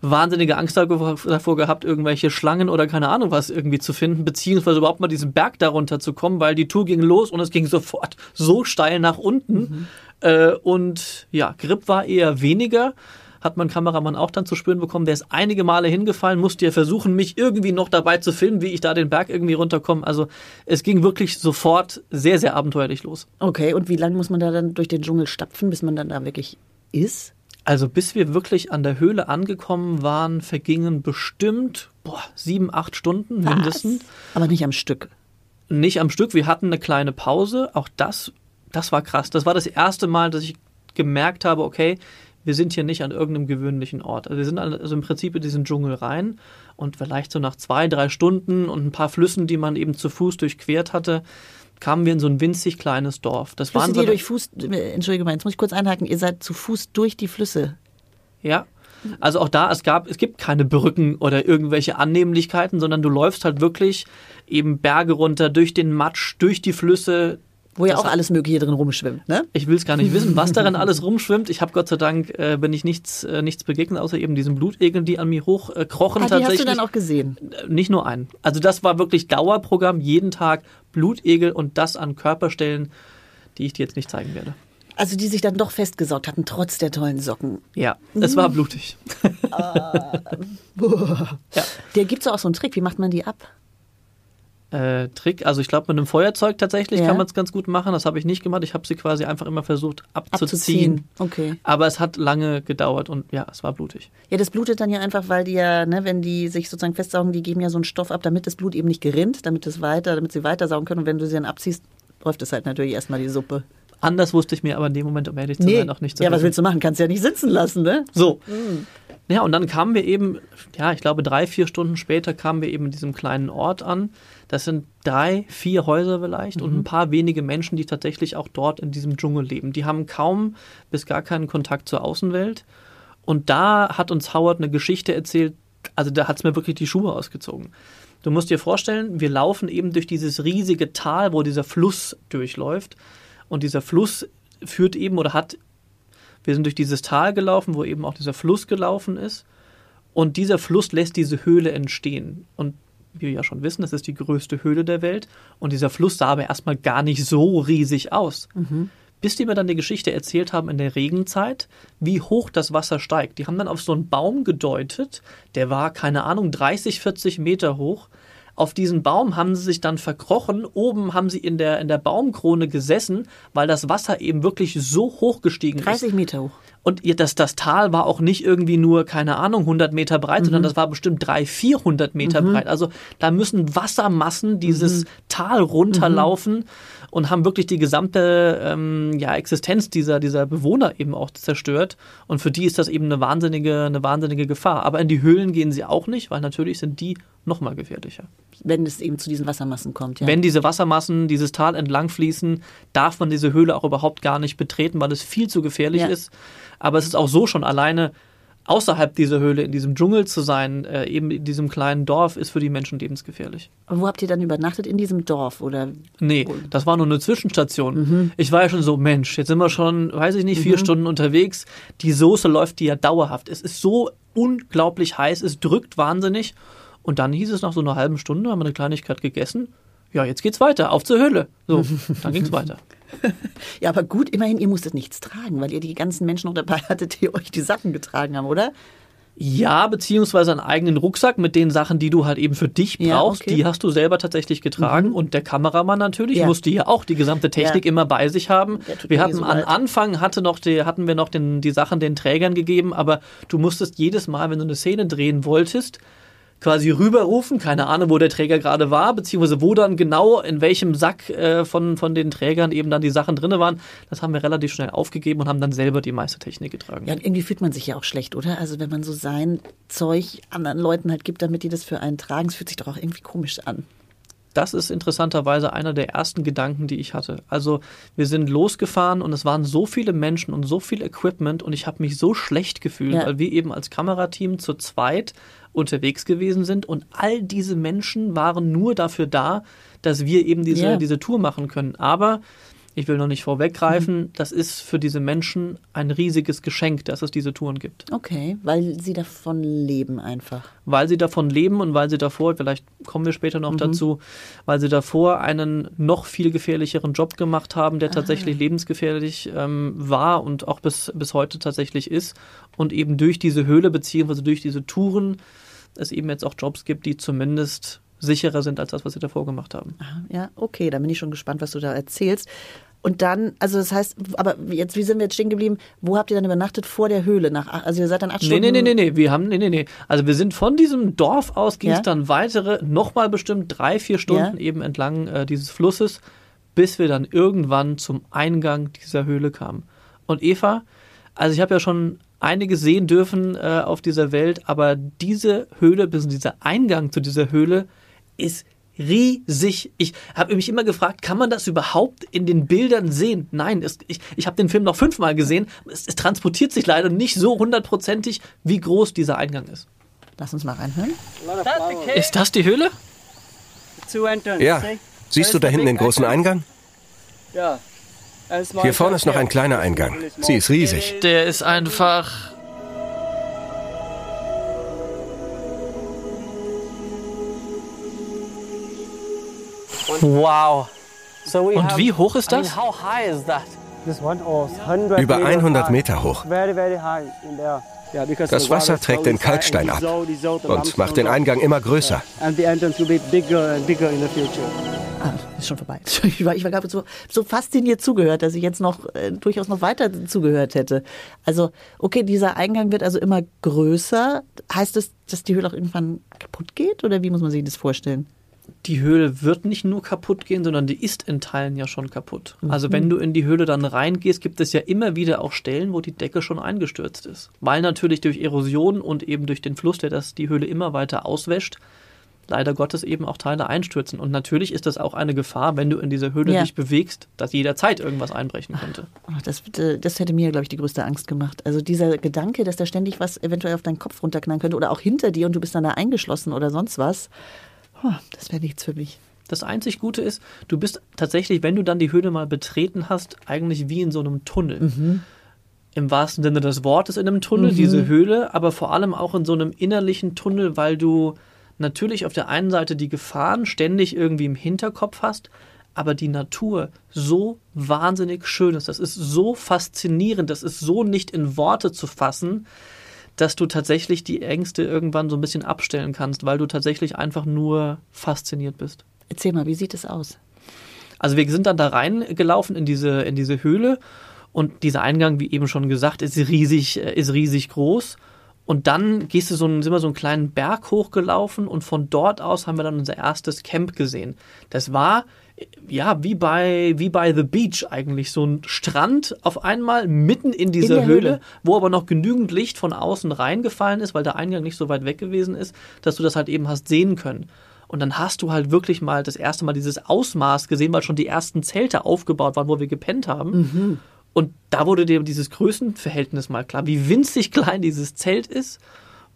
[SPEAKER 1] wahnsinnige Angst davor gehabt, irgendwelche Schlangen oder keine Ahnung was irgendwie zu finden, beziehungsweise überhaupt mal diesen Berg darunter zu kommen, weil die Tour ging los und es ging sofort so steil nach unten. Mhm. Äh, und ja, Grip war eher weniger hat mein Kameramann auch dann zu spüren bekommen. Der ist einige Male hingefallen, musste ja versuchen, mich irgendwie noch dabei zu filmen, wie ich da den Berg irgendwie runterkomme. Also es ging wirklich sofort sehr, sehr abenteuerlich los.
[SPEAKER 3] Okay, und wie lange muss man da dann durch den Dschungel stapfen, bis man dann da wirklich ist?
[SPEAKER 1] Also bis wir wirklich an der Höhle angekommen waren, vergingen bestimmt boah, sieben, acht Stunden mindestens. Was?
[SPEAKER 3] Aber nicht am Stück.
[SPEAKER 1] Nicht am Stück. Wir hatten eine kleine Pause. Auch das, das war krass. Das war das erste Mal, dass ich gemerkt habe, okay, wir sind hier nicht an irgendeinem gewöhnlichen Ort. Also wir sind also im Prinzip in diesen Dschungel rein und vielleicht so nach zwei, drei Stunden und ein paar Flüssen, die man eben zu Fuß durchquert hatte, kamen wir in so ein winzig kleines Dorf.
[SPEAKER 3] Das Flüsse, waren so die durch Fuß, Entschuldige mal, jetzt muss ich kurz einhaken, ihr seid zu Fuß durch die Flüsse.
[SPEAKER 1] Ja. Also auch da, es gab, es gibt keine Brücken oder irgendwelche Annehmlichkeiten, sondern du läufst halt wirklich eben Berge runter, durch den Matsch, durch die Flüsse,
[SPEAKER 3] wo ja auch alles Mögliche drin rumschwimmt, ne?
[SPEAKER 1] Ich will es gar nicht wissen, was darin alles rumschwimmt. Ich habe Gott sei Dank, äh, bin ich nichts, äh, nichts begegnet, außer eben diesen Blutegeln, die an mir hochkrochen. Äh, ah,
[SPEAKER 3] die hast du dann auch gesehen?
[SPEAKER 1] Äh, nicht nur einen. Also das war wirklich Dauerprogramm, jeden Tag Blutegel und das an Körperstellen, die ich dir jetzt nicht zeigen werde.
[SPEAKER 3] Also die sich dann doch festgesaugt hatten, trotz der tollen Socken.
[SPEAKER 1] Ja, es war blutig.
[SPEAKER 3] Ah, ja. Der gibt es auch so einen Trick. Wie macht man die ab?
[SPEAKER 1] Äh, Trick. Also ich glaube, mit einem Feuerzeug tatsächlich ja. kann man es ganz gut machen. Das habe ich nicht gemacht. Ich habe sie quasi einfach immer versucht abzuziehen. abzuziehen.
[SPEAKER 3] Okay.
[SPEAKER 1] Aber es hat lange gedauert und ja, es war blutig.
[SPEAKER 3] Ja, das blutet dann ja einfach, weil die ja, ne, wenn die sich sozusagen festsaugen, die geben ja so einen Stoff ab, damit das Blut eben nicht gerinnt, damit es weiter, damit sie weitersaugen können. Und wenn du sie dann abziehst, läuft es halt natürlich erstmal die Suppe.
[SPEAKER 1] Anders wusste ich mir aber in dem Moment, um ehrlich zu nee. sein, auch nicht
[SPEAKER 3] zu Ja, wissen. was willst du machen? Kannst ja nicht sitzen lassen, ne?
[SPEAKER 1] So. Mhm. Ja, und dann kamen wir eben, ja, ich glaube drei, vier Stunden später kamen wir eben in diesem kleinen Ort an. Das sind drei, vier Häuser vielleicht mhm. und ein paar wenige Menschen, die tatsächlich auch dort in diesem Dschungel leben. Die haben kaum bis gar keinen Kontakt zur Außenwelt. Und da hat uns Howard eine Geschichte erzählt, also da hat es mir wirklich die Schuhe ausgezogen. Du musst dir vorstellen, wir laufen eben durch dieses riesige Tal, wo dieser Fluss durchläuft. Und dieser Fluss führt eben oder hat wir sind durch dieses Tal gelaufen, wo eben auch dieser Fluss gelaufen ist. Und dieser Fluss lässt diese Höhle entstehen. Und wie wir ja schon wissen, das ist die größte Höhle der Welt. Und dieser Fluss sah aber erstmal gar nicht so riesig aus. Mhm. Bis die mir dann die Geschichte erzählt haben in der Regenzeit, wie hoch das Wasser steigt. Die haben dann auf so einen Baum gedeutet, der war, keine Ahnung, 30, 40 Meter hoch. Auf diesen Baum haben sie sich dann verkrochen. Oben haben sie in der, in der Baumkrone gesessen, weil das Wasser eben wirklich so hoch gestiegen
[SPEAKER 3] 30
[SPEAKER 1] ist.
[SPEAKER 3] 30 Meter hoch.
[SPEAKER 1] Und ihr, das, das Tal war auch nicht irgendwie nur, keine Ahnung, 100 Meter breit, mhm. sondern das war bestimmt 300, 400 Meter mhm. breit. Also da müssen Wassermassen dieses mhm. Tal runterlaufen mhm. Und haben wirklich die gesamte ähm, ja, Existenz dieser, dieser Bewohner eben auch zerstört. Und für die ist das eben eine wahnsinnige, eine wahnsinnige Gefahr. Aber in die Höhlen gehen sie auch nicht, weil natürlich sind die noch mal gefährlicher.
[SPEAKER 3] Wenn es eben zu diesen Wassermassen kommt, ja.
[SPEAKER 1] Wenn diese Wassermassen dieses Tal entlang fließen, darf man diese Höhle auch überhaupt gar nicht betreten, weil es viel zu gefährlich ja. ist. Aber es ist auch so schon alleine außerhalb dieser Höhle, in diesem Dschungel zu sein, äh, eben in diesem kleinen Dorf, ist für die Menschen lebensgefährlich.
[SPEAKER 3] Und wo habt ihr dann übernachtet? In diesem Dorf? Oder?
[SPEAKER 1] Nee, das war nur eine Zwischenstation. Mhm. Ich war ja schon so, Mensch, jetzt sind wir schon, weiß ich nicht, vier mhm. Stunden unterwegs. Die Soße läuft die ja dauerhaft. Es ist so unglaublich heiß, es drückt wahnsinnig. Und dann hieß es nach so einer halben Stunde, haben wir eine Kleinigkeit gegessen. Ja, jetzt geht's weiter, auf zur Höhle. So, dann ging's weiter.
[SPEAKER 3] ja, aber gut, immerhin, ihr musstet nichts tragen, weil ihr die ganzen Menschen noch dabei hattet, die euch die Sachen getragen haben, oder?
[SPEAKER 1] Ja, beziehungsweise einen eigenen Rucksack mit den Sachen, die du halt eben für dich brauchst, ja, okay. die hast du selber tatsächlich getragen. Mhm. Und der Kameramann natürlich ja. musste ja auch die gesamte Technik ja. immer bei sich haben. Wir hatten so am Anfang hatte noch die, hatten wir noch den, die Sachen den Trägern gegeben, aber du musstest jedes Mal, wenn du eine Szene drehen wolltest, quasi rüberrufen, keine Ahnung, wo der Träger gerade war, beziehungsweise wo dann genau in welchem Sack äh, von, von den Trägern eben dann die Sachen drin waren. Das haben wir relativ schnell aufgegeben und haben dann selber die meiste Technik getragen.
[SPEAKER 3] Ja, irgendwie fühlt man sich ja auch schlecht, oder? Also wenn man so sein Zeug anderen Leuten halt gibt, damit die das für einen tragen, es fühlt sich doch auch irgendwie komisch an.
[SPEAKER 1] Das ist interessanterweise einer der ersten Gedanken, die ich hatte. Also wir sind losgefahren und es waren so viele Menschen und so viel Equipment und ich habe mich so schlecht gefühlt, ja. weil wir eben als Kamerateam zu zweit unterwegs gewesen sind und all diese Menschen waren nur dafür da, dass wir eben diese, yeah. diese Tour machen können. Aber ich will noch nicht vorweggreifen, mhm. das ist für diese Menschen ein riesiges Geschenk, dass es diese Touren gibt.
[SPEAKER 3] Okay, weil sie davon leben einfach.
[SPEAKER 1] Weil sie davon leben und weil sie davor, vielleicht kommen wir später noch mhm. dazu, weil sie davor einen noch viel gefährlicheren Job gemacht haben, der ah. tatsächlich lebensgefährlich ähm, war und auch bis, bis heute tatsächlich ist. Und eben durch diese Höhle beziehungsweise durch diese Touren es eben jetzt auch Jobs gibt, die zumindest sicherer sind als das, was sie davor gemacht haben.
[SPEAKER 3] Ja, okay, da bin ich schon gespannt, was du da erzählst. Und dann, also das heißt, aber jetzt, wie sind wir jetzt stehen geblieben? Wo habt ihr dann übernachtet? Vor der Höhle? Nach, also ihr seid dann acht Stunden?
[SPEAKER 1] Nee, nee, nee, nee, wir haben, nee, nee, nee. Also wir sind von diesem Dorf aus, ging es ja? dann weitere, nochmal bestimmt drei, vier Stunden ja? eben entlang äh, dieses Flusses, bis wir dann irgendwann zum Eingang dieser Höhle kamen. Und Eva, also ich habe ja schon einige sehen dürfen äh, auf dieser Welt, aber diese Höhle, bis dieser Eingang zu dieser Höhle ist riesig. Ich habe mich immer gefragt, kann man das überhaupt in den Bildern sehen? Nein, es, ich, ich habe den Film noch fünfmal gesehen. Es, es transportiert sich leider nicht so hundertprozentig, wie groß dieser Eingang ist.
[SPEAKER 3] Lass uns mal reinhören.
[SPEAKER 1] Ist das die Höhle?
[SPEAKER 5] Ja. Siehst du da hinten den großen Eingang?
[SPEAKER 6] Ja.
[SPEAKER 5] Hier vorne ist noch ein kleiner Eingang. Sie ist riesig.
[SPEAKER 1] Der ist einfach Wow. Und wie hoch ist das?
[SPEAKER 5] Über 100 Meter hoch. Das Wasser trägt den Kalkstein ab und macht den Eingang immer größer.
[SPEAKER 3] Ah, ist schon vorbei. Ich war, ich war gerade so, so fasziniert zugehört, dass ich jetzt noch äh, durchaus noch weiter zugehört hätte. Also, okay, dieser Eingang wird also immer größer. Heißt das, dass die Höhle auch irgendwann kaputt geht? Oder wie muss man sich das vorstellen?
[SPEAKER 1] Die Höhle wird nicht nur kaputt gehen, sondern die ist in Teilen ja schon kaputt. Mhm. Also wenn du in die Höhle dann reingehst, gibt es ja immer wieder auch Stellen, wo die Decke schon eingestürzt ist. Weil natürlich durch Erosion und eben durch den Fluss, der das die Höhle immer weiter auswäscht, leider Gottes eben auch Teile einstürzen. Und natürlich ist das auch eine Gefahr, wenn du in dieser Höhle ja. dich bewegst, dass jederzeit irgendwas einbrechen könnte.
[SPEAKER 3] Ach, das, das hätte mir, glaube ich, die größte Angst gemacht. Also dieser Gedanke, dass da ständig was eventuell auf deinen Kopf runterknallen könnte oder auch hinter dir und du bist dann da eingeschlossen oder sonst was. Oh, das wäre nichts für mich.
[SPEAKER 1] Das einzig Gute ist, du bist tatsächlich, wenn du dann die Höhle mal betreten hast, eigentlich wie in so einem Tunnel. Mhm. Im wahrsten Sinne des Wortes in einem Tunnel, mhm. diese Höhle, aber vor allem auch in so einem innerlichen Tunnel, weil du natürlich auf der einen Seite die Gefahren ständig irgendwie im Hinterkopf hast, aber die Natur so wahnsinnig schön ist. Das ist so faszinierend, das ist so nicht in Worte zu fassen dass du tatsächlich die Ängste irgendwann so ein bisschen abstellen kannst, weil du tatsächlich einfach nur fasziniert bist.
[SPEAKER 3] Erzähl mal, wie sieht es aus?
[SPEAKER 1] Also wir sind dann da reingelaufen in diese, in diese Höhle und dieser Eingang, wie eben schon gesagt, ist riesig, äh, ist riesig groß. Und dann gehst du so einen, sind wir so einen kleinen Berg hochgelaufen und von dort aus haben wir dann unser erstes Camp gesehen. Das war ja wie bei wie bei The Beach eigentlich so ein Strand auf einmal mitten in dieser in Höhle, Höhle, wo aber noch genügend Licht von außen reingefallen ist, weil der Eingang nicht so weit weg gewesen ist, dass du das halt eben hast sehen können. Und dann hast du halt wirklich mal das erste Mal dieses Ausmaß gesehen, weil schon die ersten Zelte aufgebaut waren, wo wir gepennt haben. Mhm. Und da wurde dir dieses Größenverhältnis mal klar, wie winzig klein dieses Zelt ist,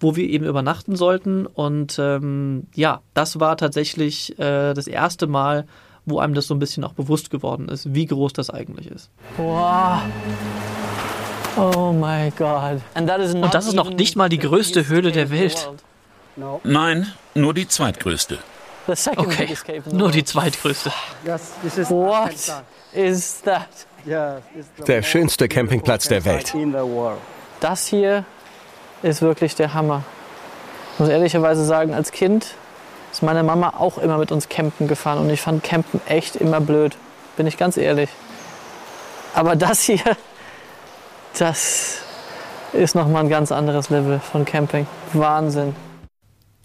[SPEAKER 1] wo wir eben übernachten sollten. Und ähm, ja, das war tatsächlich äh, das erste Mal, wo einem das so ein bisschen auch bewusst geworden ist, wie groß das eigentlich ist.
[SPEAKER 6] Wow. Oh mein Gott.
[SPEAKER 1] Und das ist noch nicht mal die größte Höhle der Welt.
[SPEAKER 4] Nein, nur die zweitgrößte.
[SPEAKER 1] Okay, nur die zweitgrößte.
[SPEAKER 6] What is that?
[SPEAKER 5] Der schönste Campingplatz der Welt.
[SPEAKER 6] Das hier ist wirklich der Hammer. Ich muss ehrlicherweise sagen, als Kind ist meine Mama auch immer mit uns campen gefahren und ich fand Campen echt immer blöd. Bin ich ganz ehrlich. Aber das hier, das ist nochmal ein ganz anderes Level von Camping. Wahnsinn.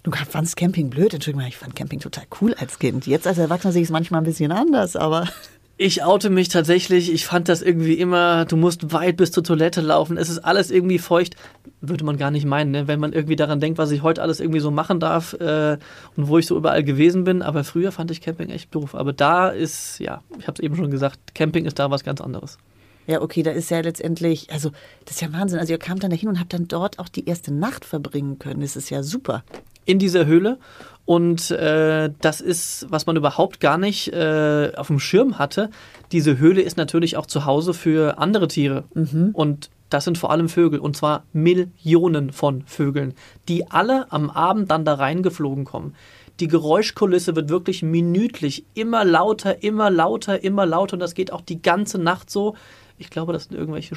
[SPEAKER 3] Du fandst Camping blöd? Entschuldigung, ich fand Camping total cool als Kind. Jetzt als Erwachsener sehe ich es manchmal ein bisschen anders, aber.
[SPEAKER 1] Ich oute mich tatsächlich. Ich fand das irgendwie immer, du musst weit bis zur Toilette laufen. Es ist alles irgendwie feucht. Würde man gar nicht meinen, ne? wenn man irgendwie daran denkt, was ich heute alles irgendwie so machen darf äh, und wo ich so überall gewesen bin. Aber früher fand ich Camping echt doof. Aber da ist, ja, ich habe es eben schon gesagt, Camping ist da was ganz anderes.
[SPEAKER 3] Ja, okay, da ist ja letztendlich, also das ist ja Wahnsinn. Also ihr kamt dann dahin und habt dann dort auch die erste Nacht verbringen können. Das ist ja super.
[SPEAKER 1] In dieser Höhle und äh, das ist, was man überhaupt gar nicht äh, auf dem Schirm hatte. Diese Höhle ist natürlich auch zu Hause für andere Tiere. Mhm. Und das sind vor allem Vögel. Und zwar Millionen von Vögeln, die alle am Abend dann da reingeflogen kommen. Die Geräuschkulisse wird wirklich minütlich immer lauter, immer lauter, immer lauter. Und das geht auch die ganze Nacht so. Ich glaube, das sind irgendwelche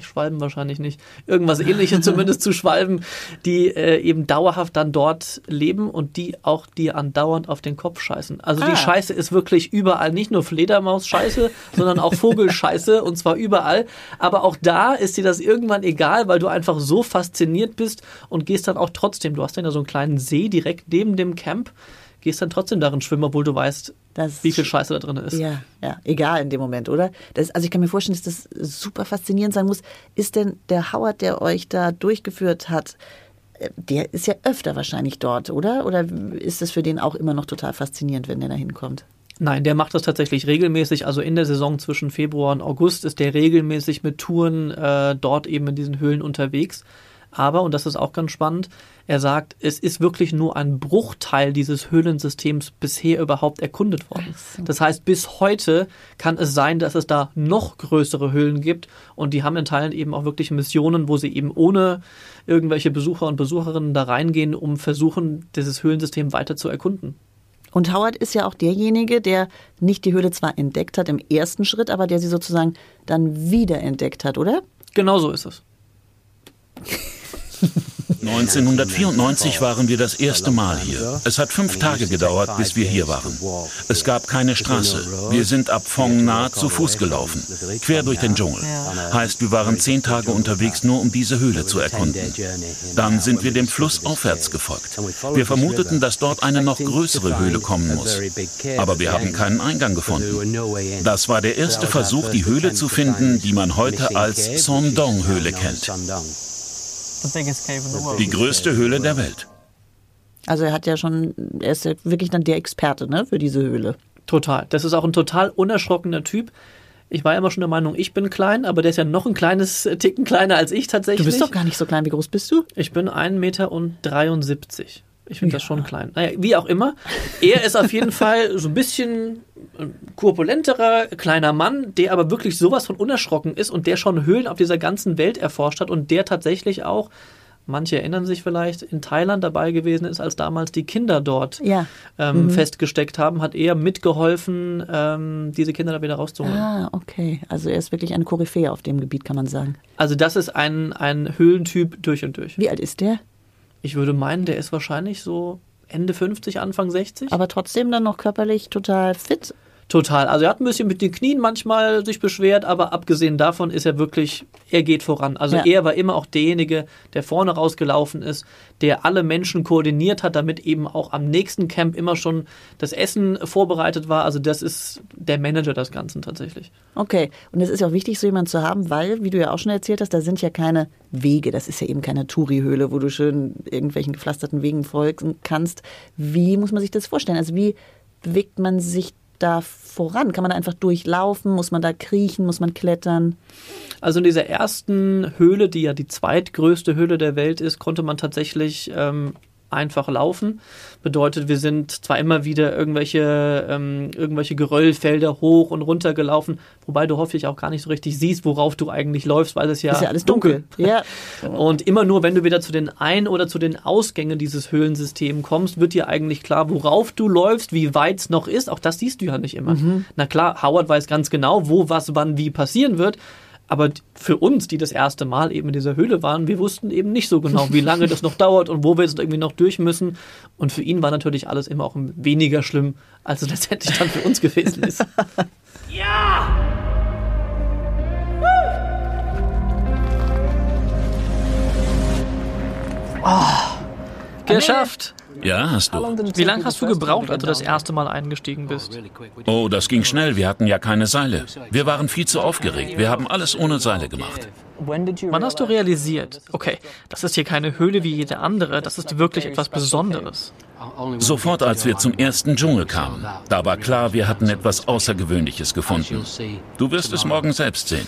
[SPEAKER 1] Schw Schwalben wahrscheinlich nicht. Irgendwas ähnliches zumindest zu Schwalben, die äh, eben dauerhaft dann dort leben und die auch dir andauernd auf den Kopf scheißen. Also ah. die Scheiße ist wirklich überall, nicht nur Fledermaus-Scheiße, sondern auch Vogelscheiße und zwar überall. Aber auch da ist dir das irgendwann egal, weil du einfach so fasziniert bist und gehst dann auch trotzdem. Du hast dann ja so einen kleinen See direkt neben dem Camp gehst dann trotzdem darin schwimmen, obwohl du weißt, das, wie viel Scheiße da drin ist.
[SPEAKER 3] Ja, ja, egal in dem Moment, oder? Das, also ich kann mir vorstellen, dass das super faszinierend sein muss. Ist denn der Howard, der euch da durchgeführt hat, äh, der ist ja öfter wahrscheinlich dort, oder? Oder ist das für den auch immer noch total faszinierend, wenn der da hinkommt?
[SPEAKER 1] Nein, der macht das tatsächlich regelmäßig. Also in der Saison zwischen Februar und August ist der regelmäßig mit Touren äh, dort eben in diesen Höhlen unterwegs. Aber, und das ist auch ganz spannend, er sagt, es ist wirklich nur ein Bruchteil dieses Höhlensystems bisher überhaupt erkundet worden. Das heißt, bis heute kann es sein, dass es da noch größere Höhlen gibt und die haben in Teilen eben auch wirklich Missionen, wo sie eben ohne irgendwelche Besucher und Besucherinnen da reingehen, um versuchen, dieses Höhlensystem weiter zu erkunden.
[SPEAKER 3] Und Howard ist ja auch derjenige, der nicht die Höhle zwar entdeckt hat im ersten Schritt, aber der sie sozusagen dann wiederentdeckt hat, oder?
[SPEAKER 1] Genau so ist es.
[SPEAKER 4] 1994 waren wir das erste Mal hier. Es hat fünf Tage gedauert, bis wir hier waren. Es gab keine Straße. Wir sind ab Phong Na zu Fuß gelaufen, quer durch den Dschungel. Heißt, wir waren zehn Tage unterwegs, nur um diese Höhle zu erkunden. Dann sind wir dem Fluss aufwärts gefolgt. Wir vermuteten, dass dort eine noch größere Höhle kommen muss. Aber wir haben keinen Eingang gefunden. Das war der erste Versuch, die Höhle zu finden, die man heute als Sondong-Höhle kennt. Die größte Höhle der Welt.
[SPEAKER 3] Also er hat ja schon, er ist ja wirklich dann der Experte ne, für diese Höhle.
[SPEAKER 1] Total. Das ist auch ein total unerschrockener Typ. Ich war immer schon der Meinung, ich bin klein, aber der ist ja noch ein kleines Ticken kleiner als ich tatsächlich.
[SPEAKER 3] Du bist doch gar nicht so klein. Wie groß bist du?
[SPEAKER 1] Ich bin 1,73 Meter. Ich finde ja. das schon klein. Naja, wie auch immer. Er ist auf jeden Fall so ein bisschen korpulenterer, kleiner Mann, der aber wirklich sowas von unerschrocken ist und der schon Höhlen auf dieser ganzen Welt erforscht hat und der tatsächlich auch Manche erinnern sich vielleicht, in Thailand dabei gewesen ist, als damals die Kinder dort
[SPEAKER 3] Ja.
[SPEAKER 1] ähm,
[SPEAKER 3] Mhm.
[SPEAKER 1] festgesteckt haben, hat er mitgeholfen, ähm, diese Kinder da wieder rauszuholen.
[SPEAKER 3] Ah, okay. Also er ist wirklich eine Koryphäe auf dem Gebiet, kann man sagen.
[SPEAKER 1] Also das ist ein, ein Höhlentyp durch und durch.
[SPEAKER 3] Wie alt ist der?
[SPEAKER 1] Ich würde meinen, der ist wahrscheinlich so Ende 50, Anfang 60.
[SPEAKER 3] Aber trotzdem dann noch körperlich total fit.
[SPEAKER 1] Total. Also er hat ein bisschen mit den Knien manchmal sich beschwert, aber abgesehen davon ist er wirklich, er geht voran. Also
[SPEAKER 3] Ja.
[SPEAKER 1] er war immer auch derjenige, der vorne rausgelaufen ist, der alle Menschen koordiniert hat, damit eben auch am nächsten Camp immer schon das Essen vorbereitet war. Also das ist der Manager des Ganzen tatsächlich.
[SPEAKER 3] Okay. Und es ist auch wichtig, so jemanden zu haben, weil, wie du ja auch schon erzählt hast, da sind ja keine Wege. Das ist ja eben keine Touri-Höhle, wo du schön irgendwelchen gepflasterten Wegen folgen kannst. Wie muss man sich das vorstellen? Also wie bewegt man sich da voran? Kann man da einfach durchlaufen? Muss man da kriechen? Muss man klettern?
[SPEAKER 1] Also in dieser ersten Höhle, die ja die zweitgrößte Höhle der Welt ist, konnte man tatsächlich ähm, einfach laufen. Bedeutet, wir sind zwar immer wieder irgendwelche, ähm, irgendwelche Geröllfelder hoch und runter gelaufen, wobei du hoffentlich auch gar nicht so richtig siehst, worauf du eigentlich läufst, weil es ja,
[SPEAKER 3] ist ja alles dunkel. Ja.
[SPEAKER 1] Und immer nur, wenn du wieder zu den Ein- oder zu den Ausgängen dieses Höhlensystems kommst, wird dir eigentlich klar, worauf du läufst, wie weit es noch ist. Auch das siehst du ja nicht immer. Na klar, Howard weiß ganz genau, wo was wann wie passieren wird. Aber für uns, die das erste Mal eben in dieser Höhle waren, wir wussten eben nicht so genau, wie lange das noch dauert und wo wir jetzt irgendwie noch durch müssen. Und für ihn war natürlich alles immer auch weniger schlimm, als es letztendlich dann für uns gewesen ist. Geschafft!
[SPEAKER 4] Ja, hast du.
[SPEAKER 1] Wie lange hast du gebraucht, als du das erste Mal eingestiegen bist?
[SPEAKER 4] Oh, das ging schnell. Wir hatten ja keine Seile. Wir waren viel zu aufgeregt. Wir haben alles ohne Seile gemacht.
[SPEAKER 1] Wann hast du realisiert, okay, das ist hier keine Höhle wie jede andere, das ist wirklich etwas Besonderes?
[SPEAKER 4] Sofort, als wir zum ersten Dschungel kamen. Da war klar, wir hatten etwas Außergewöhnliches gefunden. Du wirst es morgen selbst sehen.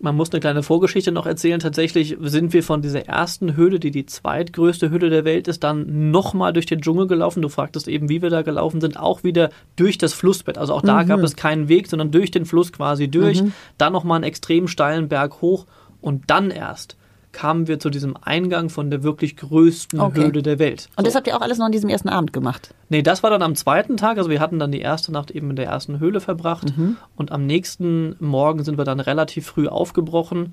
[SPEAKER 1] Man muss eine kleine Vorgeschichte noch erzählen. Tatsächlich sind wir von dieser ersten Höhle, die die zweitgrößte Höhle der Welt ist, dann nochmal durch den Dschungel gelaufen. Du fragtest eben, wie wir da gelaufen sind, auch wieder durch das Flussbett. Also auch da gab es keinen Weg, sondern durch den Fluss quasi durch. Dann nochmal einen extrem steilen Berg hoch und dann erst kamen wir zu diesem Eingang von der wirklich größten
[SPEAKER 3] Okay.
[SPEAKER 1] Höhle der Welt.
[SPEAKER 3] Und das habt ihr auch alles noch an diesem ersten Abend gemacht.
[SPEAKER 1] Nee, das war dann am zweiten Tag. Also wir hatten dann die erste Nacht eben in der ersten Höhle verbracht. Und am nächsten Morgen sind wir dann relativ früh aufgebrochen,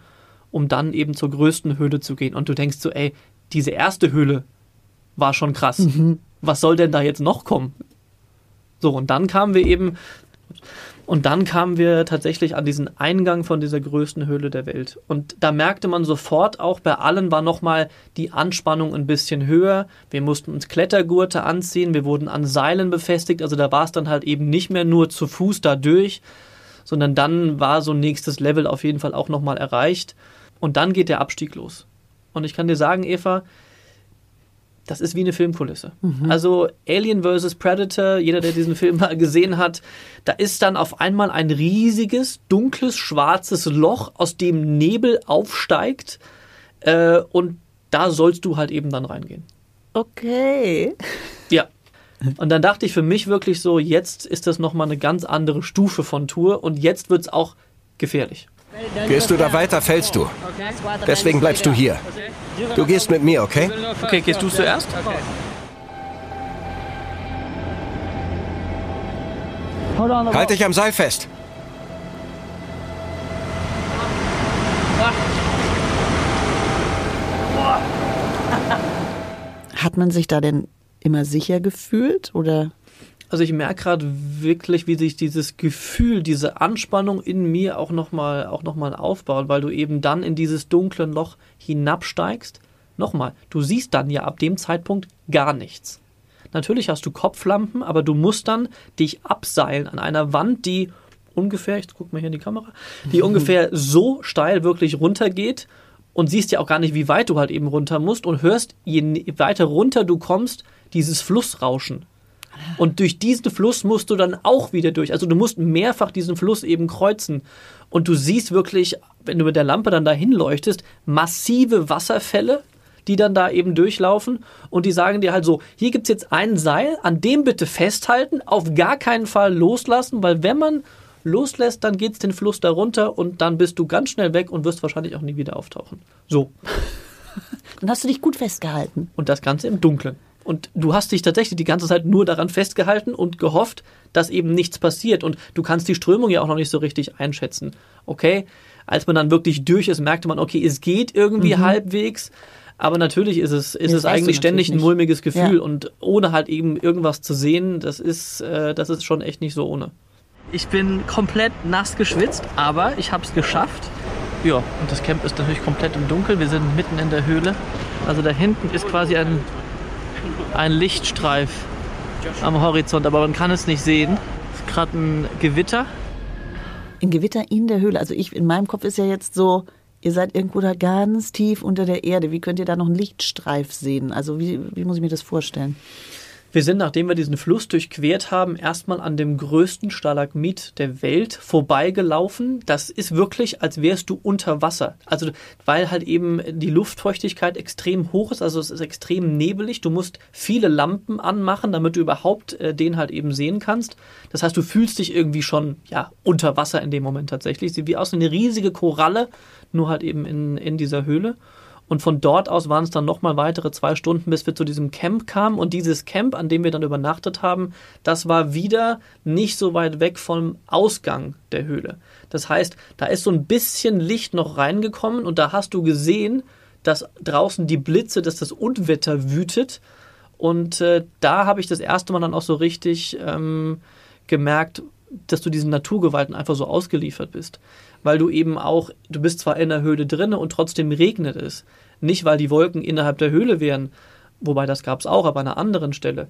[SPEAKER 1] um dann eben zur größten Höhle zu gehen. Und du denkst so, ey, diese erste Höhle war schon krass. Was soll denn da jetzt noch kommen? So, und dann kamen wir eben, und dann kamen wir tatsächlich an diesen Eingang von dieser größten Höhle der Welt. Und da merkte man sofort auch, bei allen war nochmal die Anspannung ein bisschen höher. Wir mussten uns Klettergurte anziehen, wir wurden an Seilen befestigt. Also da war es dann halt eben nicht mehr nur zu Fuß da durch, sondern dann war so ein nächstes Level auf jeden Fall auch nochmal erreicht. Und dann geht der Abstieg los. Und ich kann dir sagen, Eva, das ist wie eine Filmkulisse. Also Alien vs. Predator, jeder, der diesen Film mal gesehen hat, da ist dann auf einmal ein riesiges, dunkles, schwarzes Loch, aus dem Nebel aufsteigt. Äh, und da sollst du halt eben dann reingehen.
[SPEAKER 3] Okay.
[SPEAKER 1] Ja. Und dann dachte ich für mich wirklich so, jetzt ist das nochmal eine ganz andere Stufe von Tour und jetzt wird es auch gefährlich.
[SPEAKER 5] Gehst du da weiter, fällst du. Deswegen bleibst du hier. Du gehst mit mir, okay?
[SPEAKER 1] Okay, gehst du zuerst?
[SPEAKER 5] Halt dich am Seil fest.
[SPEAKER 3] Hat man sich da denn immer sicher gefühlt oder?
[SPEAKER 1] Also ich merke gerade wirklich, wie sich dieses Gefühl, diese Anspannung in mir auch nochmal auch noch mal aufbaut, weil du eben dann in dieses dunkle Loch hinabsteigst. Nochmal, du siehst dann ja ab dem Zeitpunkt gar nichts. Natürlich hast du Kopflampen, aber du musst dann dich abseilen an einer Wand, die ungefähr, ich guck mal hier in die Kamera, die ungefähr so steil wirklich runtergeht und siehst ja auch gar nicht, wie weit du halt eben runter musst und hörst, je weiter runter du kommst, dieses Flussrauschen. Und durch diesen Fluss musst du dann auch wieder durch. Also du musst mehrfach diesen Fluss eben kreuzen. Und du siehst wirklich, wenn du mit der Lampe dann dahin leuchtest, massive Wasserfälle, die dann da eben durchlaufen. Und die sagen dir halt so, hier gibt's jetzt ein Seil, an dem bitte festhalten, auf gar keinen Fall loslassen, weil wenn man loslässt, dann geht's den Fluss da runter und dann bist du ganz schnell weg und wirst wahrscheinlich auch nie wieder auftauchen. So.
[SPEAKER 3] Dann hast du dich gut festgehalten.
[SPEAKER 1] Und das Ganze im Dunkeln. Und du hast dich tatsächlich die ganze Zeit nur daran festgehalten und gehofft, dass eben nichts passiert. Und du kannst die Strömung ja auch noch nicht so richtig einschätzen. Okay, als man dann wirklich durch ist, merkte man, okay, es geht irgendwie mhm. halbwegs. Aber natürlich ist es, ist es eigentlich ständig ein mulmiges Gefühl. Ja. Und ohne halt eben irgendwas zu sehen, das ist, äh, das ist schon echt nicht so ohne. Ich bin komplett nass geschwitzt, aber ich habe es geschafft. Ja, und das Camp ist natürlich komplett im Dunkeln. Wir sind mitten in der Höhle. Also da hinten ist quasi ein, ein Lichtstreif am Horizont, aber man kann es nicht sehen. Es ist gerade ein Gewitter.
[SPEAKER 3] Ein Gewitter in der Höhle. Also ich, in meinem Kopf ist ja jetzt so, ihr seid irgendwo da ganz tief unter der Erde. Wie könnt ihr da noch einen Lichtstreif sehen? Also wie, wie muss ich mir das vorstellen?
[SPEAKER 1] Wir sind, nachdem wir diesen Fluss durchquert haben, erstmal an dem größten Stalagmit der Welt vorbeigelaufen. Das ist wirklich, als wärst du unter Wasser. Also, weil halt eben die Luftfeuchtigkeit extrem hoch ist, also es ist extrem nebelig. Du musst viele Lampen anmachen, damit du überhaupt äh, den halt eben sehen kannst. Das heißt, du fühlst dich irgendwie schon, ja, unter Wasser in dem Moment tatsächlich. Sieht wie aus eine riesige Koralle, nur halt eben in, in dieser Höhle. Und von dort aus waren es dann nochmal weitere zwei Stunden, bis wir zu diesem Camp kamen. Und dieses Camp, an dem wir dann übernachtet haben, das war wieder nicht so weit weg vom Ausgang der Höhle. Das heißt, da ist so ein bisschen Licht noch reingekommen und da hast du gesehen, dass draußen die Blitze, dass das Unwetter wütet. Und äh, da habe ich das erste Mal dann auch so richtig ähm, gemerkt, dass du diesen Naturgewalten einfach so ausgeliefert bist weil du eben auch, du bist zwar in der Höhle drinne und trotzdem regnet es. Nicht, weil die Wolken innerhalb der Höhle wären, wobei das gab es auch, aber an einer anderen Stelle.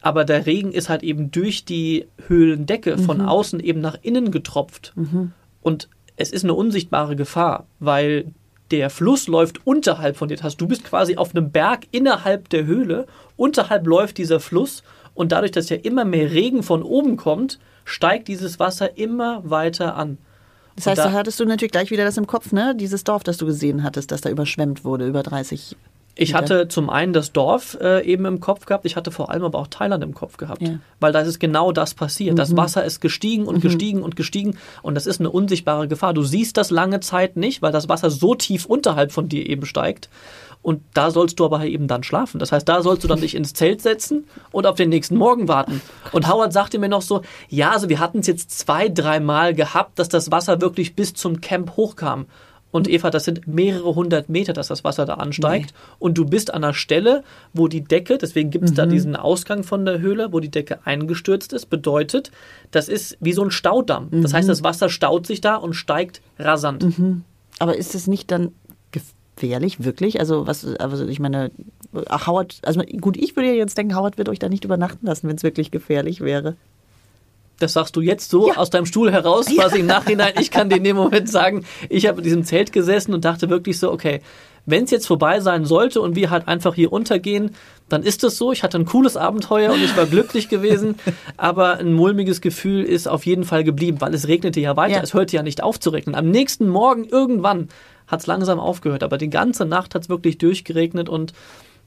[SPEAKER 1] Aber der Regen ist halt eben durch die Höhlendecke von mhm. außen eben nach innen getropft. Mhm. Und es ist eine unsichtbare Gefahr, weil der Fluss läuft unterhalb von dir. Das heißt, du bist quasi auf einem Berg innerhalb der Höhle. Unterhalb läuft dieser Fluss. Und dadurch, dass ja immer mehr Regen von oben kommt, steigt dieses Wasser immer weiter an.
[SPEAKER 3] Das heißt, da, da hattest du natürlich gleich wieder das im Kopf, ne? Dieses Dorf, das du gesehen hattest, das da überschwemmt wurde, über 30
[SPEAKER 1] ich hatte zum einen das Dorf äh, eben im Kopf gehabt, ich hatte vor allem aber auch Thailand im Kopf gehabt, ja. weil da ist genau das passiert. Mhm. Das Wasser ist gestiegen und mhm. gestiegen und gestiegen und das ist eine unsichtbare Gefahr. Du siehst das lange Zeit nicht, weil das Wasser so tief unterhalb von dir eben steigt und da sollst du aber eben dann schlafen. Das heißt, da sollst du dann dich ins Zelt setzen und auf den nächsten Morgen warten. Und Howard sagte mir noch so, ja, also wir hatten es jetzt zwei, dreimal gehabt, dass das Wasser wirklich bis zum Camp hochkam. Und Eva, das sind mehrere hundert Meter, dass das Wasser da ansteigt. Nee. Und du bist an einer Stelle, wo die Decke, deswegen gibt es mhm. da diesen Ausgang von der Höhle, wo die Decke eingestürzt ist. Bedeutet, das ist wie so ein Staudamm. Mhm. Das heißt, das Wasser staut sich da und steigt rasant.
[SPEAKER 3] Mhm. Aber ist es nicht dann gefährlich, wirklich? Also, was, also ich meine, Howard, also gut, ich würde ja jetzt denken, Howard wird euch da nicht übernachten lassen, wenn es wirklich gefährlich wäre.
[SPEAKER 1] Das sagst du jetzt so ja. aus deinem Stuhl heraus, quasi im Nachhinein. Ich kann dir in dem Moment sagen, ich habe in diesem Zelt gesessen und dachte wirklich so, okay, wenn es jetzt vorbei sein sollte und wir halt einfach hier untergehen, dann ist es so. Ich hatte ein cooles Abenteuer und ich war glücklich gewesen. Aber ein mulmiges Gefühl ist auf jeden Fall geblieben, weil es regnete ja weiter. Ja. Es hörte ja nicht auf zu regnen. Am nächsten Morgen irgendwann hat es langsam aufgehört. Aber die ganze Nacht hat es wirklich durchgeregnet und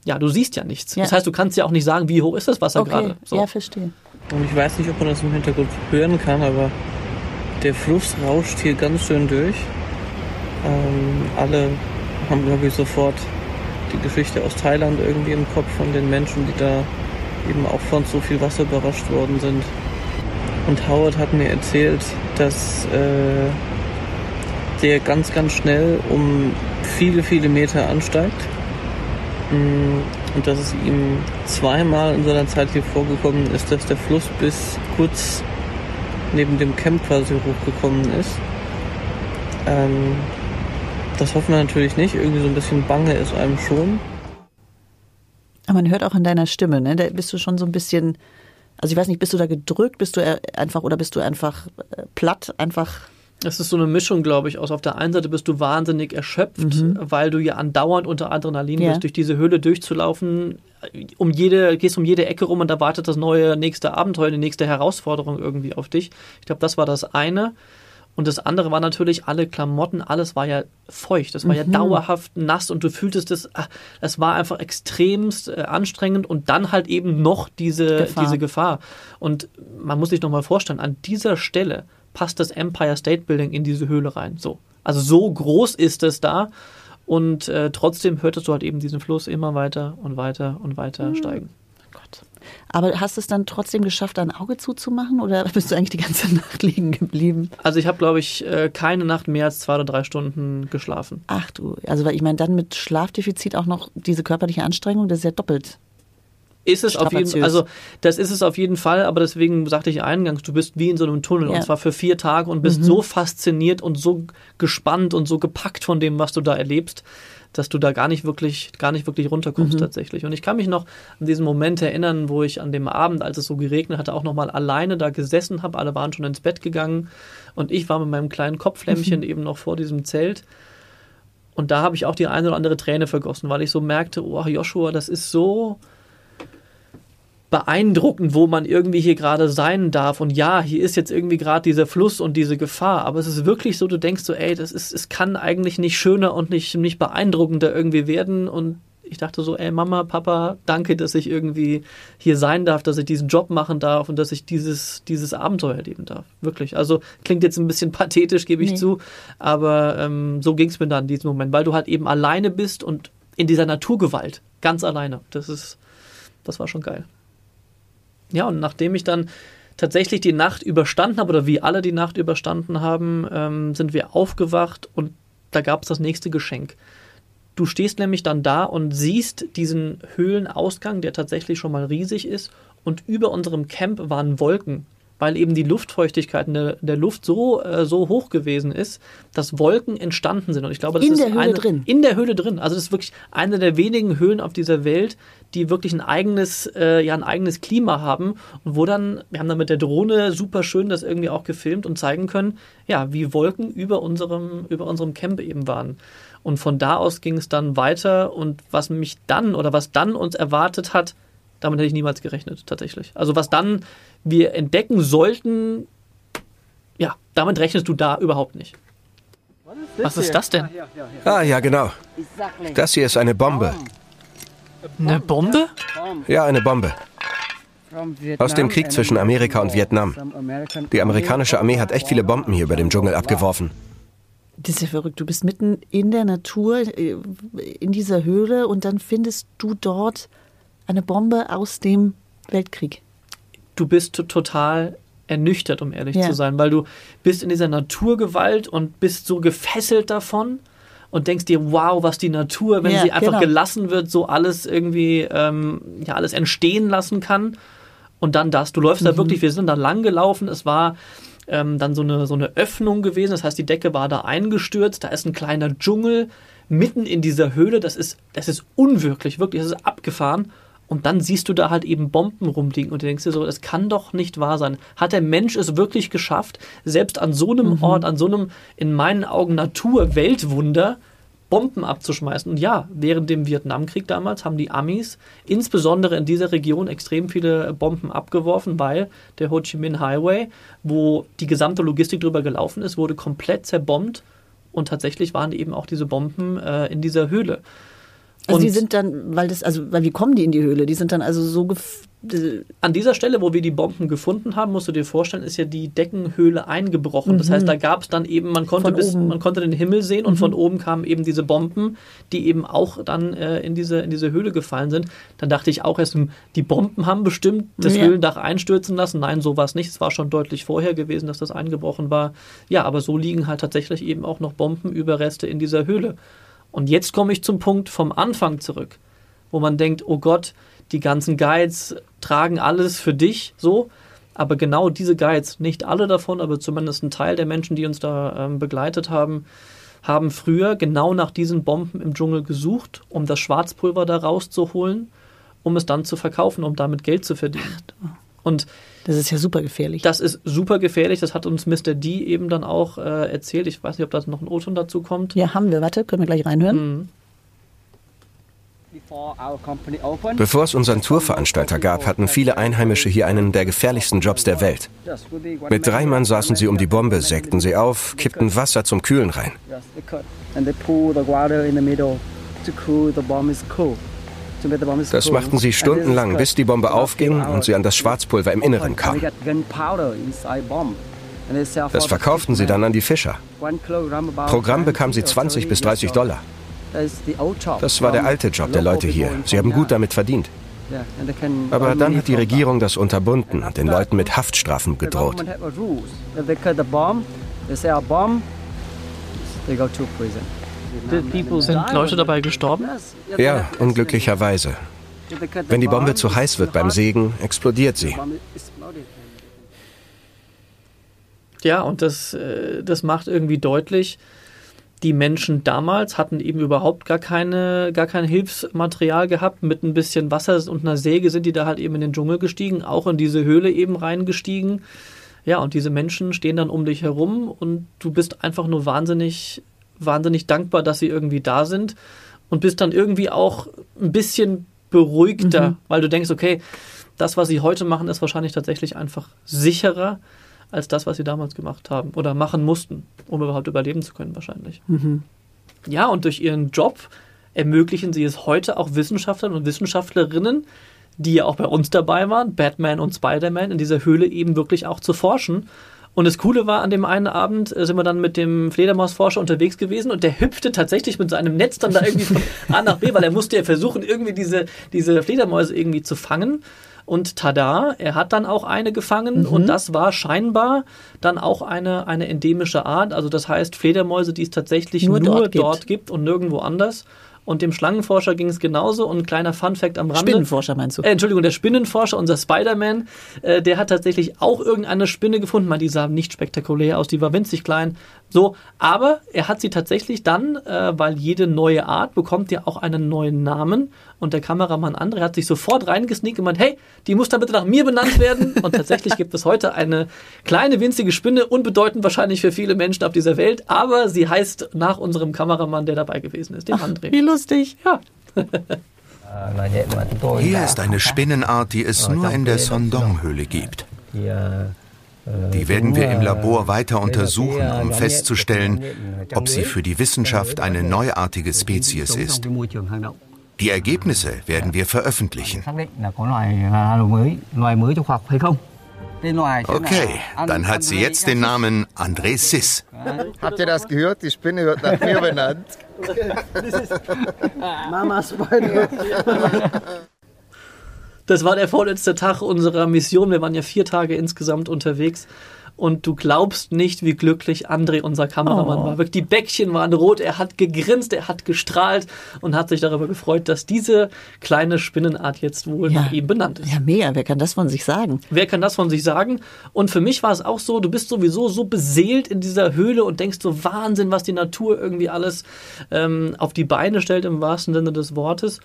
[SPEAKER 1] ja, du siehst ja nichts. Ja. Das heißt, du kannst ja auch nicht sagen, wie hoch ist das Wasser okay. gerade.
[SPEAKER 3] So. Ja, verstehe.
[SPEAKER 6] Und ich weiß nicht, ob man das im Hintergrund hören kann, aber der Fluss rauscht hier ganz schön durch. Ähm, alle haben, glaube ich, sofort die Geschichte aus Thailand irgendwie im Kopf von den Menschen, die da eben auch von so viel Wasser überrascht worden sind. Und Howard hat mir erzählt, dass äh, der ganz, ganz schnell um viele, viele Meter ansteigt und dass es ihm zweimal in seiner Zeit hier vorgekommen ist, dass der Fluss bis kurz neben dem Camp quasi hochgekommen ist. Ähm, das hoffen wir natürlich nicht. Irgendwie so ein bisschen bange ist einem schon.
[SPEAKER 3] Aber man hört auch in deiner Stimme, ne? Da bist du schon so ein bisschen, also ich weiß nicht, bist du da gedrückt, bist du einfach oder bist du einfach äh, platt, einfach
[SPEAKER 1] es ist so eine Mischung, glaube ich, aus. Auf der einen Seite bist du wahnsinnig erschöpft, mhm. weil du ja andauernd unter Adrenalin ja. bist, durch diese Höhle durchzulaufen. Um jede, gehst um jede Ecke rum und da wartet das neue nächste Abenteuer, die nächste Herausforderung irgendwie auf dich. Ich glaube, das war das eine. Und das andere war natürlich, alle Klamotten, alles war ja feucht. Das war mhm. ja dauerhaft nass und du fühltest es, ah, es war einfach extremst äh, anstrengend und dann halt eben noch diese Gefahr. diese Gefahr. Und man muss sich nochmal vorstellen, an dieser Stelle passt das Empire State Building in diese Höhle rein. So. Also so groß ist es da. Und äh, trotzdem hörtest du halt eben diesen Fluss immer weiter und weiter und weiter mhm. steigen.
[SPEAKER 3] Gott. Aber hast du es dann trotzdem geschafft, ein Auge zuzumachen oder bist du eigentlich die ganze Nacht liegen geblieben?
[SPEAKER 1] Also ich habe, glaube ich, äh, keine Nacht mehr als zwei oder drei Stunden geschlafen.
[SPEAKER 3] Ach du, also weil ich meine, dann mit Schlafdefizit auch noch diese körperliche Anstrengung, das ist ja doppelt
[SPEAKER 1] ist es auf jeden Fall, also das ist es auf jeden Fall, aber deswegen sagte ich eingangs, du bist wie in so einem Tunnel ja. und zwar für vier Tage und bist mhm. so fasziniert und so gespannt und so gepackt von dem, was du da erlebst, dass du da gar nicht wirklich, gar nicht wirklich runterkommst mhm. tatsächlich. Und ich kann mich noch an diesen Moment erinnern, wo ich an dem Abend, als es so geregnet hatte, auch nochmal alleine da gesessen habe. Alle waren schon ins Bett gegangen und ich war mit meinem kleinen Kopflämmchen mhm. eben noch vor diesem Zelt. Und da habe ich auch die eine oder andere Träne vergossen, weil ich so merkte, oh Joshua, das ist so, beeindruckend, wo man irgendwie hier gerade sein darf. Und ja, hier ist jetzt irgendwie gerade dieser Fluss und diese Gefahr. Aber es ist wirklich so, du denkst so, ey, das ist, es kann eigentlich nicht schöner und nicht, nicht beeindruckender irgendwie werden. Und ich dachte so, ey, Mama, Papa, danke, dass ich irgendwie hier sein darf, dass ich diesen Job machen darf und dass ich dieses, dieses Abenteuer erleben darf. Wirklich. Also klingt jetzt ein bisschen pathetisch, gebe ich nee. zu. Aber ähm, so ging es mir dann in diesem Moment, weil du halt eben alleine bist und in dieser Naturgewalt. Ganz alleine. Das ist, das war schon geil. Ja, und nachdem ich dann tatsächlich die Nacht überstanden habe, oder wie alle die Nacht überstanden haben, ähm, sind wir aufgewacht und da gab es das nächste Geschenk. Du stehst nämlich dann da und siehst diesen Höhlenausgang, der tatsächlich schon mal riesig ist, und über unserem Camp waren Wolken weil eben die Luftfeuchtigkeit in der, der Luft so, äh, so hoch gewesen ist, dass Wolken entstanden sind. Und ich glaube, das
[SPEAKER 3] in
[SPEAKER 1] ist
[SPEAKER 3] der Höhle
[SPEAKER 1] eine,
[SPEAKER 3] drin.
[SPEAKER 1] In der Höhle drin. Also das ist wirklich eine der wenigen Höhlen auf dieser Welt, die wirklich ein eigenes, äh, ja, ein eigenes Klima haben und wo dann, wir haben dann mit der Drohne super schön das irgendwie auch gefilmt und zeigen können, ja, wie Wolken über unserem, über unserem Camp eben waren. Und von da aus ging es dann weiter und was mich dann oder was dann uns erwartet hat, damit hätte ich niemals gerechnet, tatsächlich. Also was dann wir entdecken sollten, ja, damit rechnest du da überhaupt nicht.
[SPEAKER 6] Was ist das denn?
[SPEAKER 5] Ah, ja, genau. Das hier ist eine Bombe.
[SPEAKER 6] Eine Bombe?
[SPEAKER 5] Ja, eine Bombe. Aus dem Krieg zwischen Amerika und Vietnam. Die amerikanische Armee hat echt viele Bomben hier über dem Dschungel abgeworfen.
[SPEAKER 3] Das ist ja verrückt. Du bist mitten in der Natur, äh, in dieser Höhle und dann findest du dort eine Bombe aus dem Weltkrieg
[SPEAKER 1] du bist total ernüchtert, um ehrlich ja. zu sein, weil du bist in dieser Naturgewalt und bist so gefesselt davon und denkst dir, wow, was die Natur, wenn ja, sie einfach genau. gelassen wird, so alles irgendwie, ähm, ja, alles entstehen lassen kann. Und dann das. Du läufst mhm. da wirklich, wir sind da lang gelaufen, es war ähm, dann so eine, so eine Öffnung gewesen, das heißt, die Decke war da eingestürzt, da ist ein kleiner Dschungel mitten in dieser Höhle, das ist, das ist unwirklich, wirklich, das ist abgefahren. Und dann siehst du da halt eben Bomben rumliegen und du denkst dir so, das kann doch nicht wahr sein. Hat der Mensch es wirklich geschafft, selbst an so einem mhm. Ort, an so einem in meinen Augen Natur-Weltwunder, Bomben abzuschmeißen. Und ja, während dem Vietnamkrieg damals haben die Amis insbesondere in dieser Region extrem viele Bomben abgeworfen, weil der Ho Chi Minh Highway, wo die gesamte Logistik drüber gelaufen ist, wurde komplett zerbombt. Und tatsächlich waren eben auch diese Bomben äh, in dieser Höhle.
[SPEAKER 3] Also und die sind dann, weil das, also, weil wie kommen die in die Höhle? Die sind dann also so
[SPEAKER 1] an dieser Stelle, wo wir die Bomben gefunden haben, musst du dir vorstellen, ist ja die Deckenhöhle eingebrochen. Mhm. Das heißt, da gab es dann eben, man konnte bis, man konnte den Himmel sehen mhm. und von oben kamen eben diese Bomben, die eben auch dann äh, in, diese, in diese Höhle gefallen sind. Dann dachte ich auch erst, hm, die Bomben haben bestimmt das ja. Höhlendach einstürzen lassen. Nein, so war es nicht. Es war schon deutlich vorher gewesen, dass das eingebrochen war. Ja, aber so liegen halt tatsächlich eben auch noch Bombenüberreste in dieser Höhle. Und jetzt komme ich zum Punkt vom Anfang zurück, wo man denkt, oh Gott, die ganzen Guides tragen alles für dich so. Aber genau diese Guides, nicht alle davon, aber zumindest ein Teil der Menschen, die uns da ähm, begleitet haben, haben früher genau nach diesen Bomben im Dschungel gesucht, um das Schwarzpulver da rauszuholen, um es dann zu verkaufen, um damit Geld zu verdienen.
[SPEAKER 3] Und das ist ja super gefährlich.
[SPEAKER 1] Das ist super gefährlich. Das hat uns Mr. D eben dann auch äh, erzählt. Ich weiß nicht, ob da noch ein O-Ton dazu kommt.
[SPEAKER 3] Ja, haben wir. Warte, können wir gleich reinhören. Mhm.
[SPEAKER 5] Bevor es unseren Tourveranstalter gab, hatten viele Einheimische hier einen der gefährlichsten Jobs der Welt. Mit drei Mann saßen sie um die Bombe, sägten sie auf, kippten Wasser zum Kühlen rein. Das machten sie stundenlang, bis die Bombe aufging und sie an das Schwarzpulver im Inneren kam. Das verkauften sie dann an die Fischer. Pro Gramm bekamen sie 20 bis 30 Dollar. Das war der alte Job der Leute hier. Sie haben gut damit verdient. Aber dann hat die Regierung das unterbunden und den Leuten mit Haftstrafen gedroht.
[SPEAKER 1] Sind Leute dabei gestorben?
[SPEAKER 5] Ja, unglücklicherweise. Wenn die Bombe zu heiß wird beim Sägen, explodiert sie.
[SPEAKER 1] Ja, und das, äh, das macht irgendwie deutlich, die Menschen damals hatten eben überhaupt gar, keine, gar kein Hilfsmaterial gehabt. Mit ein bisschen Wasser und einer Säge sind die da halt eben in den Dschungel gestiegen, auch in diese Höhle eben reingestiegen. Ja, und diese Menschen stehen dann um dich herum und du bist einfach nur wahnsinnig, wahnsinnig dankbar, dass sie irgendwie da sind und bist dann irgendwie auch ein bisschen beruhigter, mhm. weil du denkst, okay, das, was sie heute machen, ist wahrscheinlich tatsächlich einfach sicherer als das, was sie damals gemacht haben oder machen mussten, um überhaupt überleben zu können wahrscheinlich. Mhm. Ja, und durch ihren Job ermöglichen sie es heute auch Wissenschaftlern und Wissenschaftlerinnen, die ja auch bei uns dabei waren, Batman und Spider-Man, in dieser Höhle eben wirklich auch zu forschen. Und das Coole war, an dem einen Abend äh, sind wir dann mit dem Fledermausforscher unterwegs gewesen und der hüpfte tatsächlich mit seinem Netz dann da irgendwie von A nach B, weil er musste ja versuchen, irgendwie diese, diese Fledermäuse irgendwie zu fangen. Und tada, er hat dann auch eine gefangen mhm. und das war scheinbar dann auch eine, eine endemische Art. Also das heißt Fledermäuse, die es tatsächlich nur, nur dort, dort gibt. gibt und nirgendwo anders. Und dem Schlangenforscher ging es genauso. Und ein kleiner Fun-Fact am Rande.
[SPEAKER 3] Spinnenforscher meinst du?
[SPEAKER 1] Äh, Entschuldigung, der Spinnenforscher, unser Spider-Man, äh, der hat tatsächlich auch irgendeine Spinne gefunden. Man, die sah nicht spektakulär aus, die war winzig klein. So, aber er hat sie tatsächlich dann, äh, weil jede neue Art bekommt ja auch einen neuen Namen. Und der Kameramann André hat sich sofort reingesneakt und meint, hey, die muss dann bitte nach mir benannt werden. Und tatsächlich gibt es heute eine kleine winzige Spinne, unbedeutend wahrscheinlich für viele Menschen auf dieser Welt, aber sie heißt nach unserem Kameramann, der dabei gewesen ist, dem Ach, André.
[SPEAKER 3] Wie lustig.
[SPEAKER 1] Ja.
[SPEAKER 7] Hier ist eine Spinnenart, die es nur in der Sondong-Höhle gibt. Die werden wir im Labor weiter untersuchen, um festzustellen, ob sie für die Wissenschaft eine neuartige Spezies ist. Die Ergebnisse werden wir veröffentlichen. Okay, dann hat sie jetzt den Namen André Sis.
[SPEAKER 8] Habt ihr das gehört? Die Spinne wird nach mir benannt.
[SPEAKER 1] Mama Spider. Das war der vorletzte Tag unserer Mission. Wir waren ja vier Tage insgesamt unterwegs. Und du glaubst nicht, wie glücklich André, unser Kameramann, oh. war. Wirklich, die Bäckchen waren rot, er hat gegrinst, er hat gestrahlt und hat sich darüber gefreut, dass diese kleine Spinnenart jetzt wohl ja. nach ihm benannt ist.
[SPEAKER 3] Ja, mega. Wer kann das von sich sagen?
[SPEAKER 1] Wer kann das von sich sagen? Und für mich war es auch so, du bist sowieso so beseelt in dieser Höhle und denkst so Wahnsinn, was die Natur irgendwie alles ähm, auf die Beine stellt, im wahrsten Sinne des Wortes.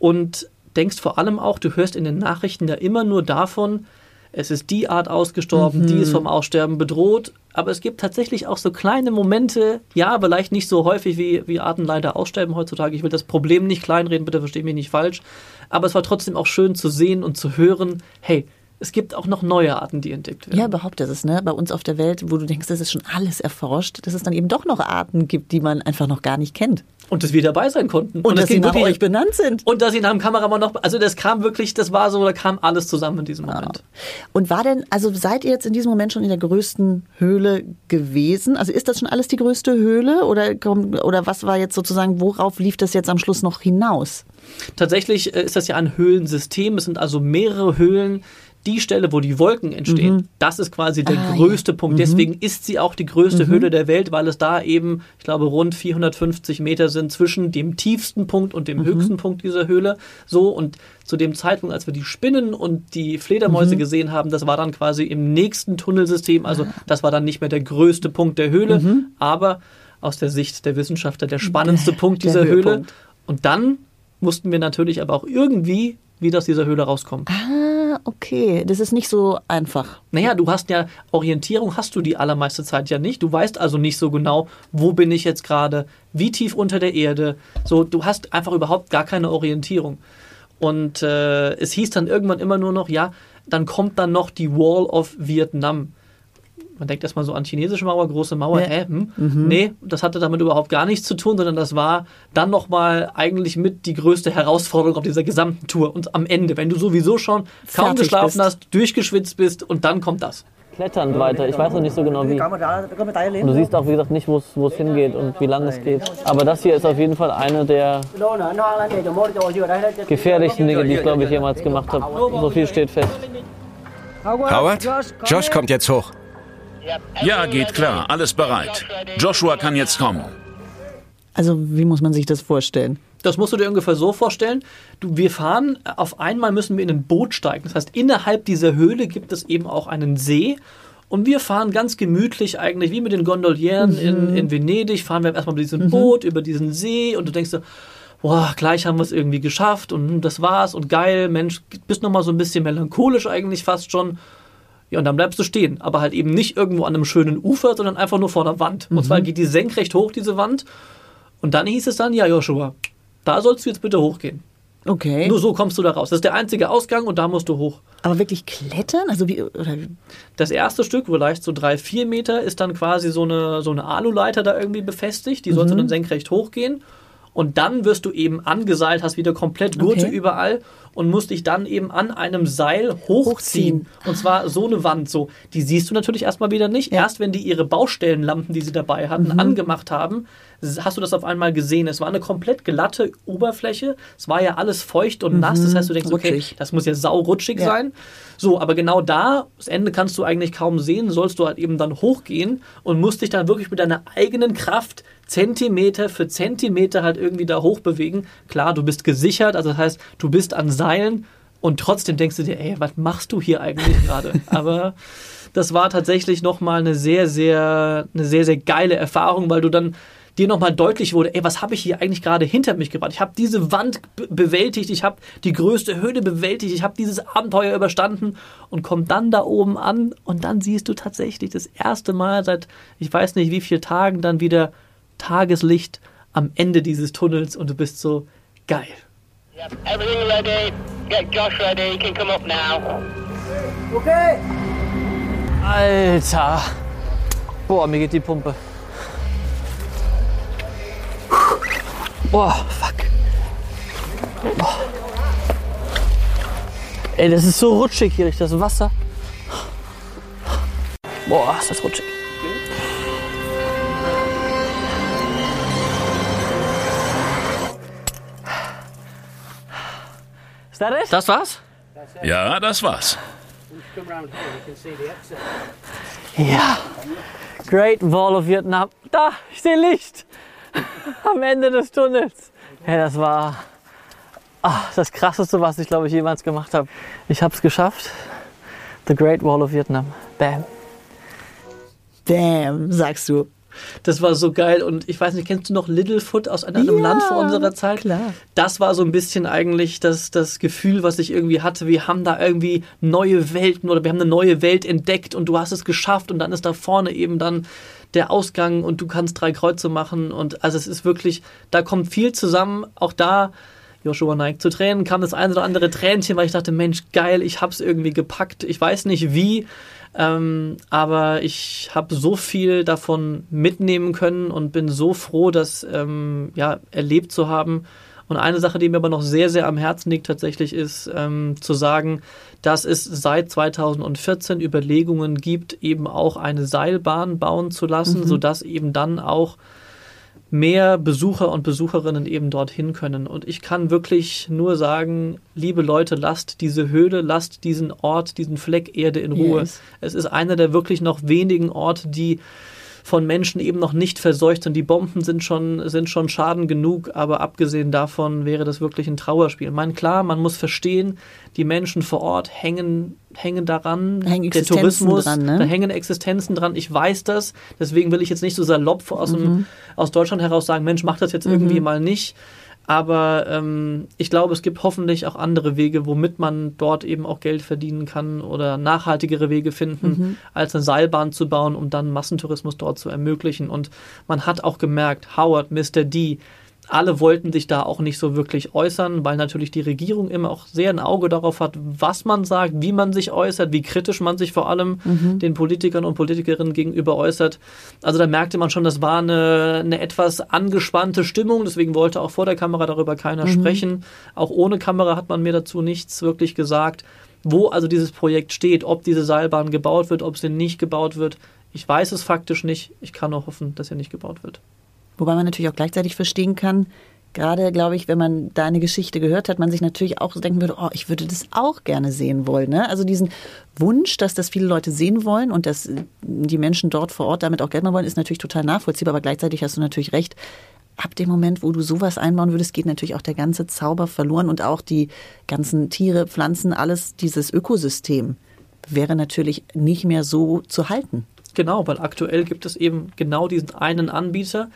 [SPEAKER 1] Und denkst vor allem auch, du hörst in den Nachrichten ja immer nur davon, es ist die Art ausgestorben, mhm. die ist vom Aussterben bedroht. Aber es gibt tatsächlich auch so kleine Momente, ja, vielleicht nicht so häufig wie, wie Arten leider aussterben heutzutage. Ich will das Problem nicht kleinreden, bitte verstehe mich nicht falsch. Aber es war trotzdem auch schön zu sehen und zu hören, hey, es gibt auch noch neue Arten, die entdeckt werden.
[SPEAKER 3] Ja, behauptet es, ne? Bei uns auf der Welt, wo du denkst, das ist schon alles erforscht, dass es dann eben doch noch Arten gibt, die man einfach noch gar nicht kennt.
[SPEAKER 1] Und dass wir dabei sein konnten.
[SPEAKER 3] Und, und dass sie nach euch benannt sind.
[SPEAKER 1] Und dass sie nach dem Kameramann noch, also das kam wirklich, das war so, da kam alles zusammen in diesem Moment. Ja.
[SPEAKER 3] Und war denn, also seid ihr jetzt in diesem Moment schon in der größten Höhle gewesen? Also ist das schon alles die größte Höhle oder, oder was war jetzt sozusagen, worauf lief das jetzt am Schluss noch hinaus?
[SPEAKER 1] Tatsächlich äh, ist das ja ein Höhlensystem. Es sind also mehrere Höhlen, die Stelle, wo die Wolken entstehen, mhm. das ist quasi der ah, größte ja. Punkt. Mhm. Deswegen ist sie auch die größte mhm. Höhle der Welt, weil es da eben, ich glaube, rund 450 Meter sind zwischen dem tiefsten Punkt und dem mhm. höchsten Punkt dieser Höhle. So und zu dem Zeitpunkt, als wir die Spinnen und die Fledermäuse mhm. gesehen haben, das war dann quasi im nächsten Tunnelsystem. Also ah. das war dann nicht mehr der größte Punkt der Höhle, mhm. aber aus der Sicht der Wissenschaftler der spannendste Punkt dieser Höhle. Und dann mussten wir natürlich aber auch irgendwie wieder aus dieser Höhle rauskommen.
[SPEAKER 3] Ah okay. Das ist nicht so einfach.
[SPEAKER 1] Naja, du hast ja Orientierung, hast du die allermeiste Zeit ja nicht. Du weißt also nicht so genau, wo bin ich jetzt gerade, wie tief unter der Erde. So, du hast einfach überhaupt gar keine Orientierung. Und äh, es hieß dann irgendwann immer nur noch, ja, dann kommt dann noch die Wall of Vietnam man denkt erstmal so an chinesische Mauer, große Mauer, ja. hä? Hm? Mhm. Nee, das hatte damit überhaupt gar nichts zu tun, sondern das war dann nochmal eigentlich mit die größte Herausforderung auf dieser gesamten Tour. Und am Ende, wenn du sowieso schon kaum Fertig geschlafen bist. hast, durchgeschwitzt bist und dann kommt das.
[SPEAKER 6] kletternd weiter. Ich weiß noch nicht so genau wie. Und du siehst auch, wie gesagt, nicht, wo es- wo es hingeht und wie lang es geht. Aber das hier ist auf jeden Fall eine der gefährlichsten Dinge, die ich, glaube ich, jemals gemacht habe. So viel steht fest.
[SPEAKER 5] Howard? Josh kommt jetzt hoch.
[SPEAKER 4] Ja, geht klar. Alles bereit. Joshua kann jetzt kommen.
[SPEAKER 3] Also, wie muss man sich das vorstellen?
[SPEAKER 1] Das musst du dir ungefähr so vorstellen. Du, wir fahren, auf einmal müssen wir in ein Boot steigen. Das heißt, innerhalb dieser Höhle gibt es eben auch einen See. Und wir fahren ganz gemütlich eigentlich, wie mit den Gondolieren in, in Venedig, fahren wir erstmal mit diesem Boot über diesen See und du denkst so, boah, gleich haben wir es irgendwie geschafft und das war's und geil, Mensch, bist nochmal so ein bisschen melancholisch eigentlich fast schon. Ja, und dann bleibst du stehen. Aber halt eben nicht irgendwo an einem schönen Ufer, sondern einfach nur vor der Wand. Und zwar geht die senkrecht hoch, diese Wand. Und dann hieß es dann, ja, Joshua, da sollst du jetzt bitte hochgehen.
[SPEAKER 3] Okay.
[SPEAKER 1] Nur so kommst du da raus. Das ist der einzige Ausgang und da musst du hoch.
[SPEAKER 3] Aber wirklich klettern? Also wie, oder,
[SPEAKER 1] Das erste Stück, vielleicht so drei, vier Meter, ist dann quasi so eine, so eine Aluleiter da irgendwie befestigt. Die sollst du dann senkrecht hochgehen. Und dann wirst du eben angeseilt, hast wieder komplett Gurte
[SPEAKER 3] Okay.
[SPEAKER 1] überall und musst dich dann eben an einem Seil hochziehen.
[SPEAKER 3] Hochziehen.
[SPEAKER 1] Und zwar so eine Wand so. Die siehst du natürlich erstmal wieder nicht. Erst wenn die ihre Baustellenlampen, die sie dabei hatten, angemacht haben, hast du das auf einmal gesehen. Es war eine komplett glatte Oberfläche. Es war ja alles feucht und nass. Das heißt, du denkst, okay,
[SPEAKER 3] Rutschig.
[SPEAKER 1] das muss ja saurutschig
[SPEAKER 3] Ja.
[SPEAKER 1] sein. So, aber genau da, das Ende kannst du eigentlich kaum sehen, sollst du halt eben dann hochgehen und musst dich dann wirklich mit deiner eigenen Kraft Zentimeter für Zentimeter halt irgendwie da hochbewegen. Klar, du bist gesichert, also das heißt, du bist an Seilen und trotzdem denkst du dir, ey, was machst du hier eigentlich gerade? aber das war tatsächlich nochmal eine sehr, sehr, eine sehr, sehr geile Erfahrung, weil du dann dir nochmal deutlich wurde, ey, was habe ich hier eigentlich gerade hinter mich gebracht? Ich habe diese Wand be- bewältigt, ich habe die größte Höhle bewältigt, ich habe dieses Abenteuer überstanden und komm dann da oben an und dann siehst du tatsächlich das erste Mal seit ich weiß nicht wie vielen Tagen dann wieder Tageslicht am Ende dieses Tunnels und du bist so geil.
[SPEAKER 9] Yep, everything ready. Get Josh ready. He can come up now.
[SPEAKER 6] Alter. Boah, mir geht die Pumpe. Boah, fuck. Boah. Ey, das ist so rutschig hier durch das Wasser. Boah, ist das rutschig. That it?
[SPEAKER 1] Das war's?
[SPEAKER 4] Ja, das war's.
[SPEAKER 6] Ja. Great Wall of Vietnam. Da, ich sehe Licht. Am Ende des Tunnels. Ja, das war ah, das krasseste, was ich glaube ich jemals gemacht habe. Ich habe es geschafft. The Great Wall of Vietnam. Bam.
[SPEAKER 3] damn, sagst du.
[SPEAKER 1] Das war so geil und ich weiß nicht, kennst du noch Littlefoot aus einem
[SPEAKER 3] Ja,
[SPEAKER 1] Land vor unserer Zeit?
[SPEAKER 3] klar.
[SPEAKER 1] Das war so ein bisschen eigentlich das, das Gefühl, was ich irgendwie hatte. Wir haben da irgendwie neue Welten oder wir haben eine neue Welt entdeckt und du hast es geschafft und dann ist da vorne eben dann der Ausgang und du kannst drei Kreuze machen und also es ist wirklich, da kommt viel zusammen. Auch da Joshua neigt zu Tränen, kam das eine oder andere Tränchen, weil ich dachte, Mensch, geil, ich hab's irgendwie gepackt. Ich weiß nicht wie, ähm, aber ich habe so viel davon mitnehmen können und bin so froh, das ähm, ja, erlebt zu haben. Und eine Sache, die mir aber noch sehr, sehr am Herzen liegt, tatsächlich ist ähm, zu sagen, dass es seit 2014 Überlegungen gibt, eben auch eine Seilbahn bauen zu lassen, sodass eben dann auch mehr Besucher und Besucherinnen eben dorthin können. Und ich kann wirklich nur sagen, liebe Leute, lasst diese Höhle, lasst diesen Ort, diesen Fleck Erde in Ruhe.
[SPEAKER 3] Yes.
[SPEAKER 1] Es ist einer der wirklich noch wenigen Orte, die von Menschen eben noch nicht verseucht sind. Die Bomben sind schon, sind schon Schaden genug, aber abgesehen davon wäre das wirklich ein Trauerspiel. Ich meine, klar, man muss verstehen, die Menschen vor Ort hängen, hängen daran,
[SPEAKER 3] Da hängen
[SPEAKER 1] der Tourismus,
[SPEAKER 3] dran, ne?
[SPEAKER 1] da hängen Existenzen dran. Ich weiß das, deswegen will ich jetzt nicht so salopp aus,
[SPEAKER 3] Mhm.
[SPEAKER 1] dem, aus Deutschland heraus sagen, Mensch, mach das jetzt irgendwie mal nicht. Aber ähm, ich glaube, es gibt hoffentlich auch andere Wege, womit man dort eben auch Geld verdienen kann oder nachhaltigere Wege finden,
[SPEAKER 3] Mhm.
[SPEAKER 1] als eine Seilbahn zu bauen, um dann Massentourismus dort zu ermöglichen. Und man hat auch gemerkt, Howard, Mr. D, alle wollten sich da auch nicht so wirklich äußern, weil natürlich die Regierung immer auch sehr ein Auge darauf hat, was man sagt, wie man sich äußert, wie kritisch man sich vor allem den Politikern und Politikerinnen gegenüber äußert. Also da merkte man schon, das war eine, eine etwas angespannte Stimmung, deswegen wollte auch vor der Kamera darüber keiner sprechen. Auch ohne Kamera hat man mir dazu nichts wirklich gesagt. wo also dieses Projekt steht, ob diese Seilbahn gebaut wird, ob sie nicht gebaut wird. Ich weiß es faktisch nicht. Ich kann nur hoffen, dass sie nicht gebaut wird.
[SPEAKER 3] Wobei man natürlich auch gleichzeitig verstehen kann, gerade glaube ich, wenn man deine Geschichte gehört hat, man sich natürlich auch denken würde, oh, ich würde das auch gerne sehen wollen. Ne? Also diesen Wunsch, dass das viele Leute sehen wollen und dass die Menschen dort vor Ort damit auch Geld machen wollen, ist natürlich total nachvollziehbar. Aber gleichzeitig hast du natürlich recht. Ab dem Moment, wo du sowas einbauen würdest, geht natürlich auch der ganze Zauber verloren und auch die ganzen Tiere, Pflanzen, alles dieses Ökosystem wäre natürlich nicht mehr so zu halten.
[SPEAKER 1] Genau, weil aktuell gibt es eben genau diesen einen Anbieter,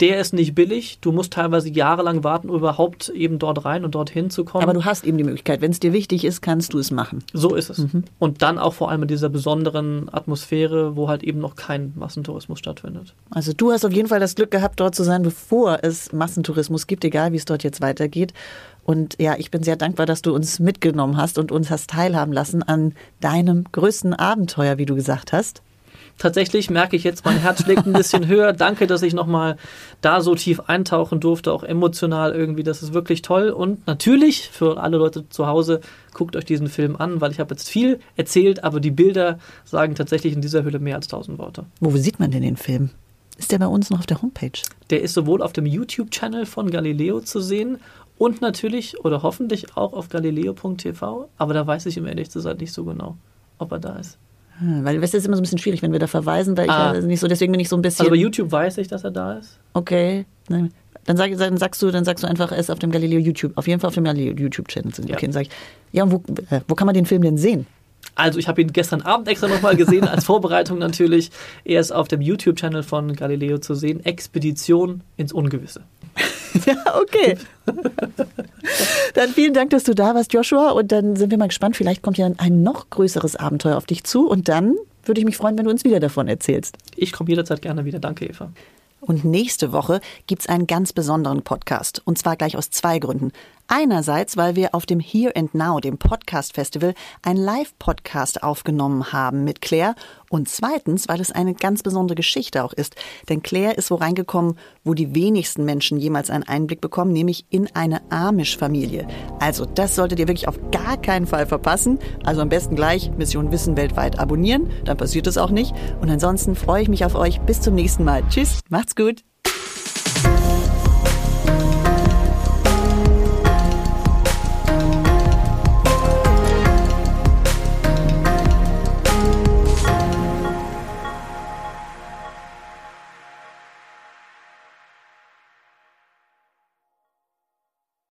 [SPEAKER 1] der ist nicht billig. Du musst teilweise jahrelang warten, um überhaupt eben dort rein und dorthin zu kommen.
[SPEAKER 3] Aber du hast eben die Möglichkeit. Wenn es dir wichtig ist, kannst du es machen.
[SPEAKER 1] So ist es. Mhm. Und dann auch vor allem in dieser besonderen Atmosphäre, wo halt eben noch kein Massentourismus stattfindet.
[SPEAKER 3] Also du hast auf jeden Fall das Glück gehabt, dort zu sein, bevor es Massentourismus gibt, egal wie es dort jetzt weitergeht. Und ja, ich bin sehr dankbar, dass du uns mitgenommen hast und uns hast teilhaben lassen an deinem größten Abenteuer, wie du gesagt hast
[SPEAKER 1] tatsächlich merke ich jetzt, mein Herz schlägt ein bisschen höher. Danke, dass ich nochmal da so tief eintauchen durfte, auch emotional irgendwie. Das ist wirklich toll. Und natürlich für alle Leute zu Hause, guckt euch diesen Film an, weil ich habe jetzt viel erzählt, aber die Bilder sagen tatsächlich in dieser Hülle mehr als tausend Worte.
[SPEAKER 3] Wo sieht man denn den Film? Ist der bei uns noch auf der Homepage?
[SPEAKER 1] Der ist sowohl auf dem YouTube-Channel von Galileo zu sehen und natürlich oder hoffentlich auch auf galileo.tv, aber da weiß ich im ehrlich zu sein nicht so genau, ob er da ist.
[SPEAKER 3] Hm, weil das ist immer so ein bisschen schwierig, wenn wir da verweisen, weil ah. ich ja nicht so, deswegen bin ich so ein bisschen.
[SPEAKER 1] Also bei YouTube weiß ich, dass er da ist.
[SPEAKER 3] Okay. Dann, sag, dann sagst du, dann sagst du einfach, er ist auf dem Galileo YouTube, auf jeden Fall auf dem Galileo YouTube-Channel. Okay, ja. dann sag ich, ja, und wo, äh, wo kann man den Film denn sehen?
[SPEAKER 1] Also ich habe ihn gestern Abend extra nochmal gesehen, als Vorbereitung natürlich. Er ist auf dem YouTube-Channel von Galileo zu sehen. Expedition ins Ungewisse.
[SPEAKER 3] ja, okay. dann vielen Dank, dass du da warst, Joshua. Und dann sind wir mal gespannt. Vielleicht kommt ja ein noch größeres Abenteuer auf dich zu. Und dann würde ich mich freuen, wenn du uns wieder davon erzählst.
[SPEAKER 1] Ich komme jederzeit gerne wieder. Danke, Eva.
[SPEAKER 3] Und nächste Woche gibt es einen ganz besonderen Podcast. Und zwar gleich aus zwei Gründen. Einerseits, weil wir auf dem Here and Now, dem Podcast Festival, ein Live-Podcast aufgenommen haben mit Claire. Und zweitens, weil es eine ganz besondere Geschichte auch ist. Denn Claire ist wo reingekommen, wo die wenigsten Menschen jemals einen Einblick bekommen, nämlich in eine Amish-Familie. Also, das solltet ihr wirklich auf gar keinen Fall verpassen. Also am besten gleich Mission Wissen weltweit abonnieren, dann passiert es auch nicht. Und ansonsten freue ich mich auf euch. Bis zum nächsten Mal. Tschüss, macht's gut.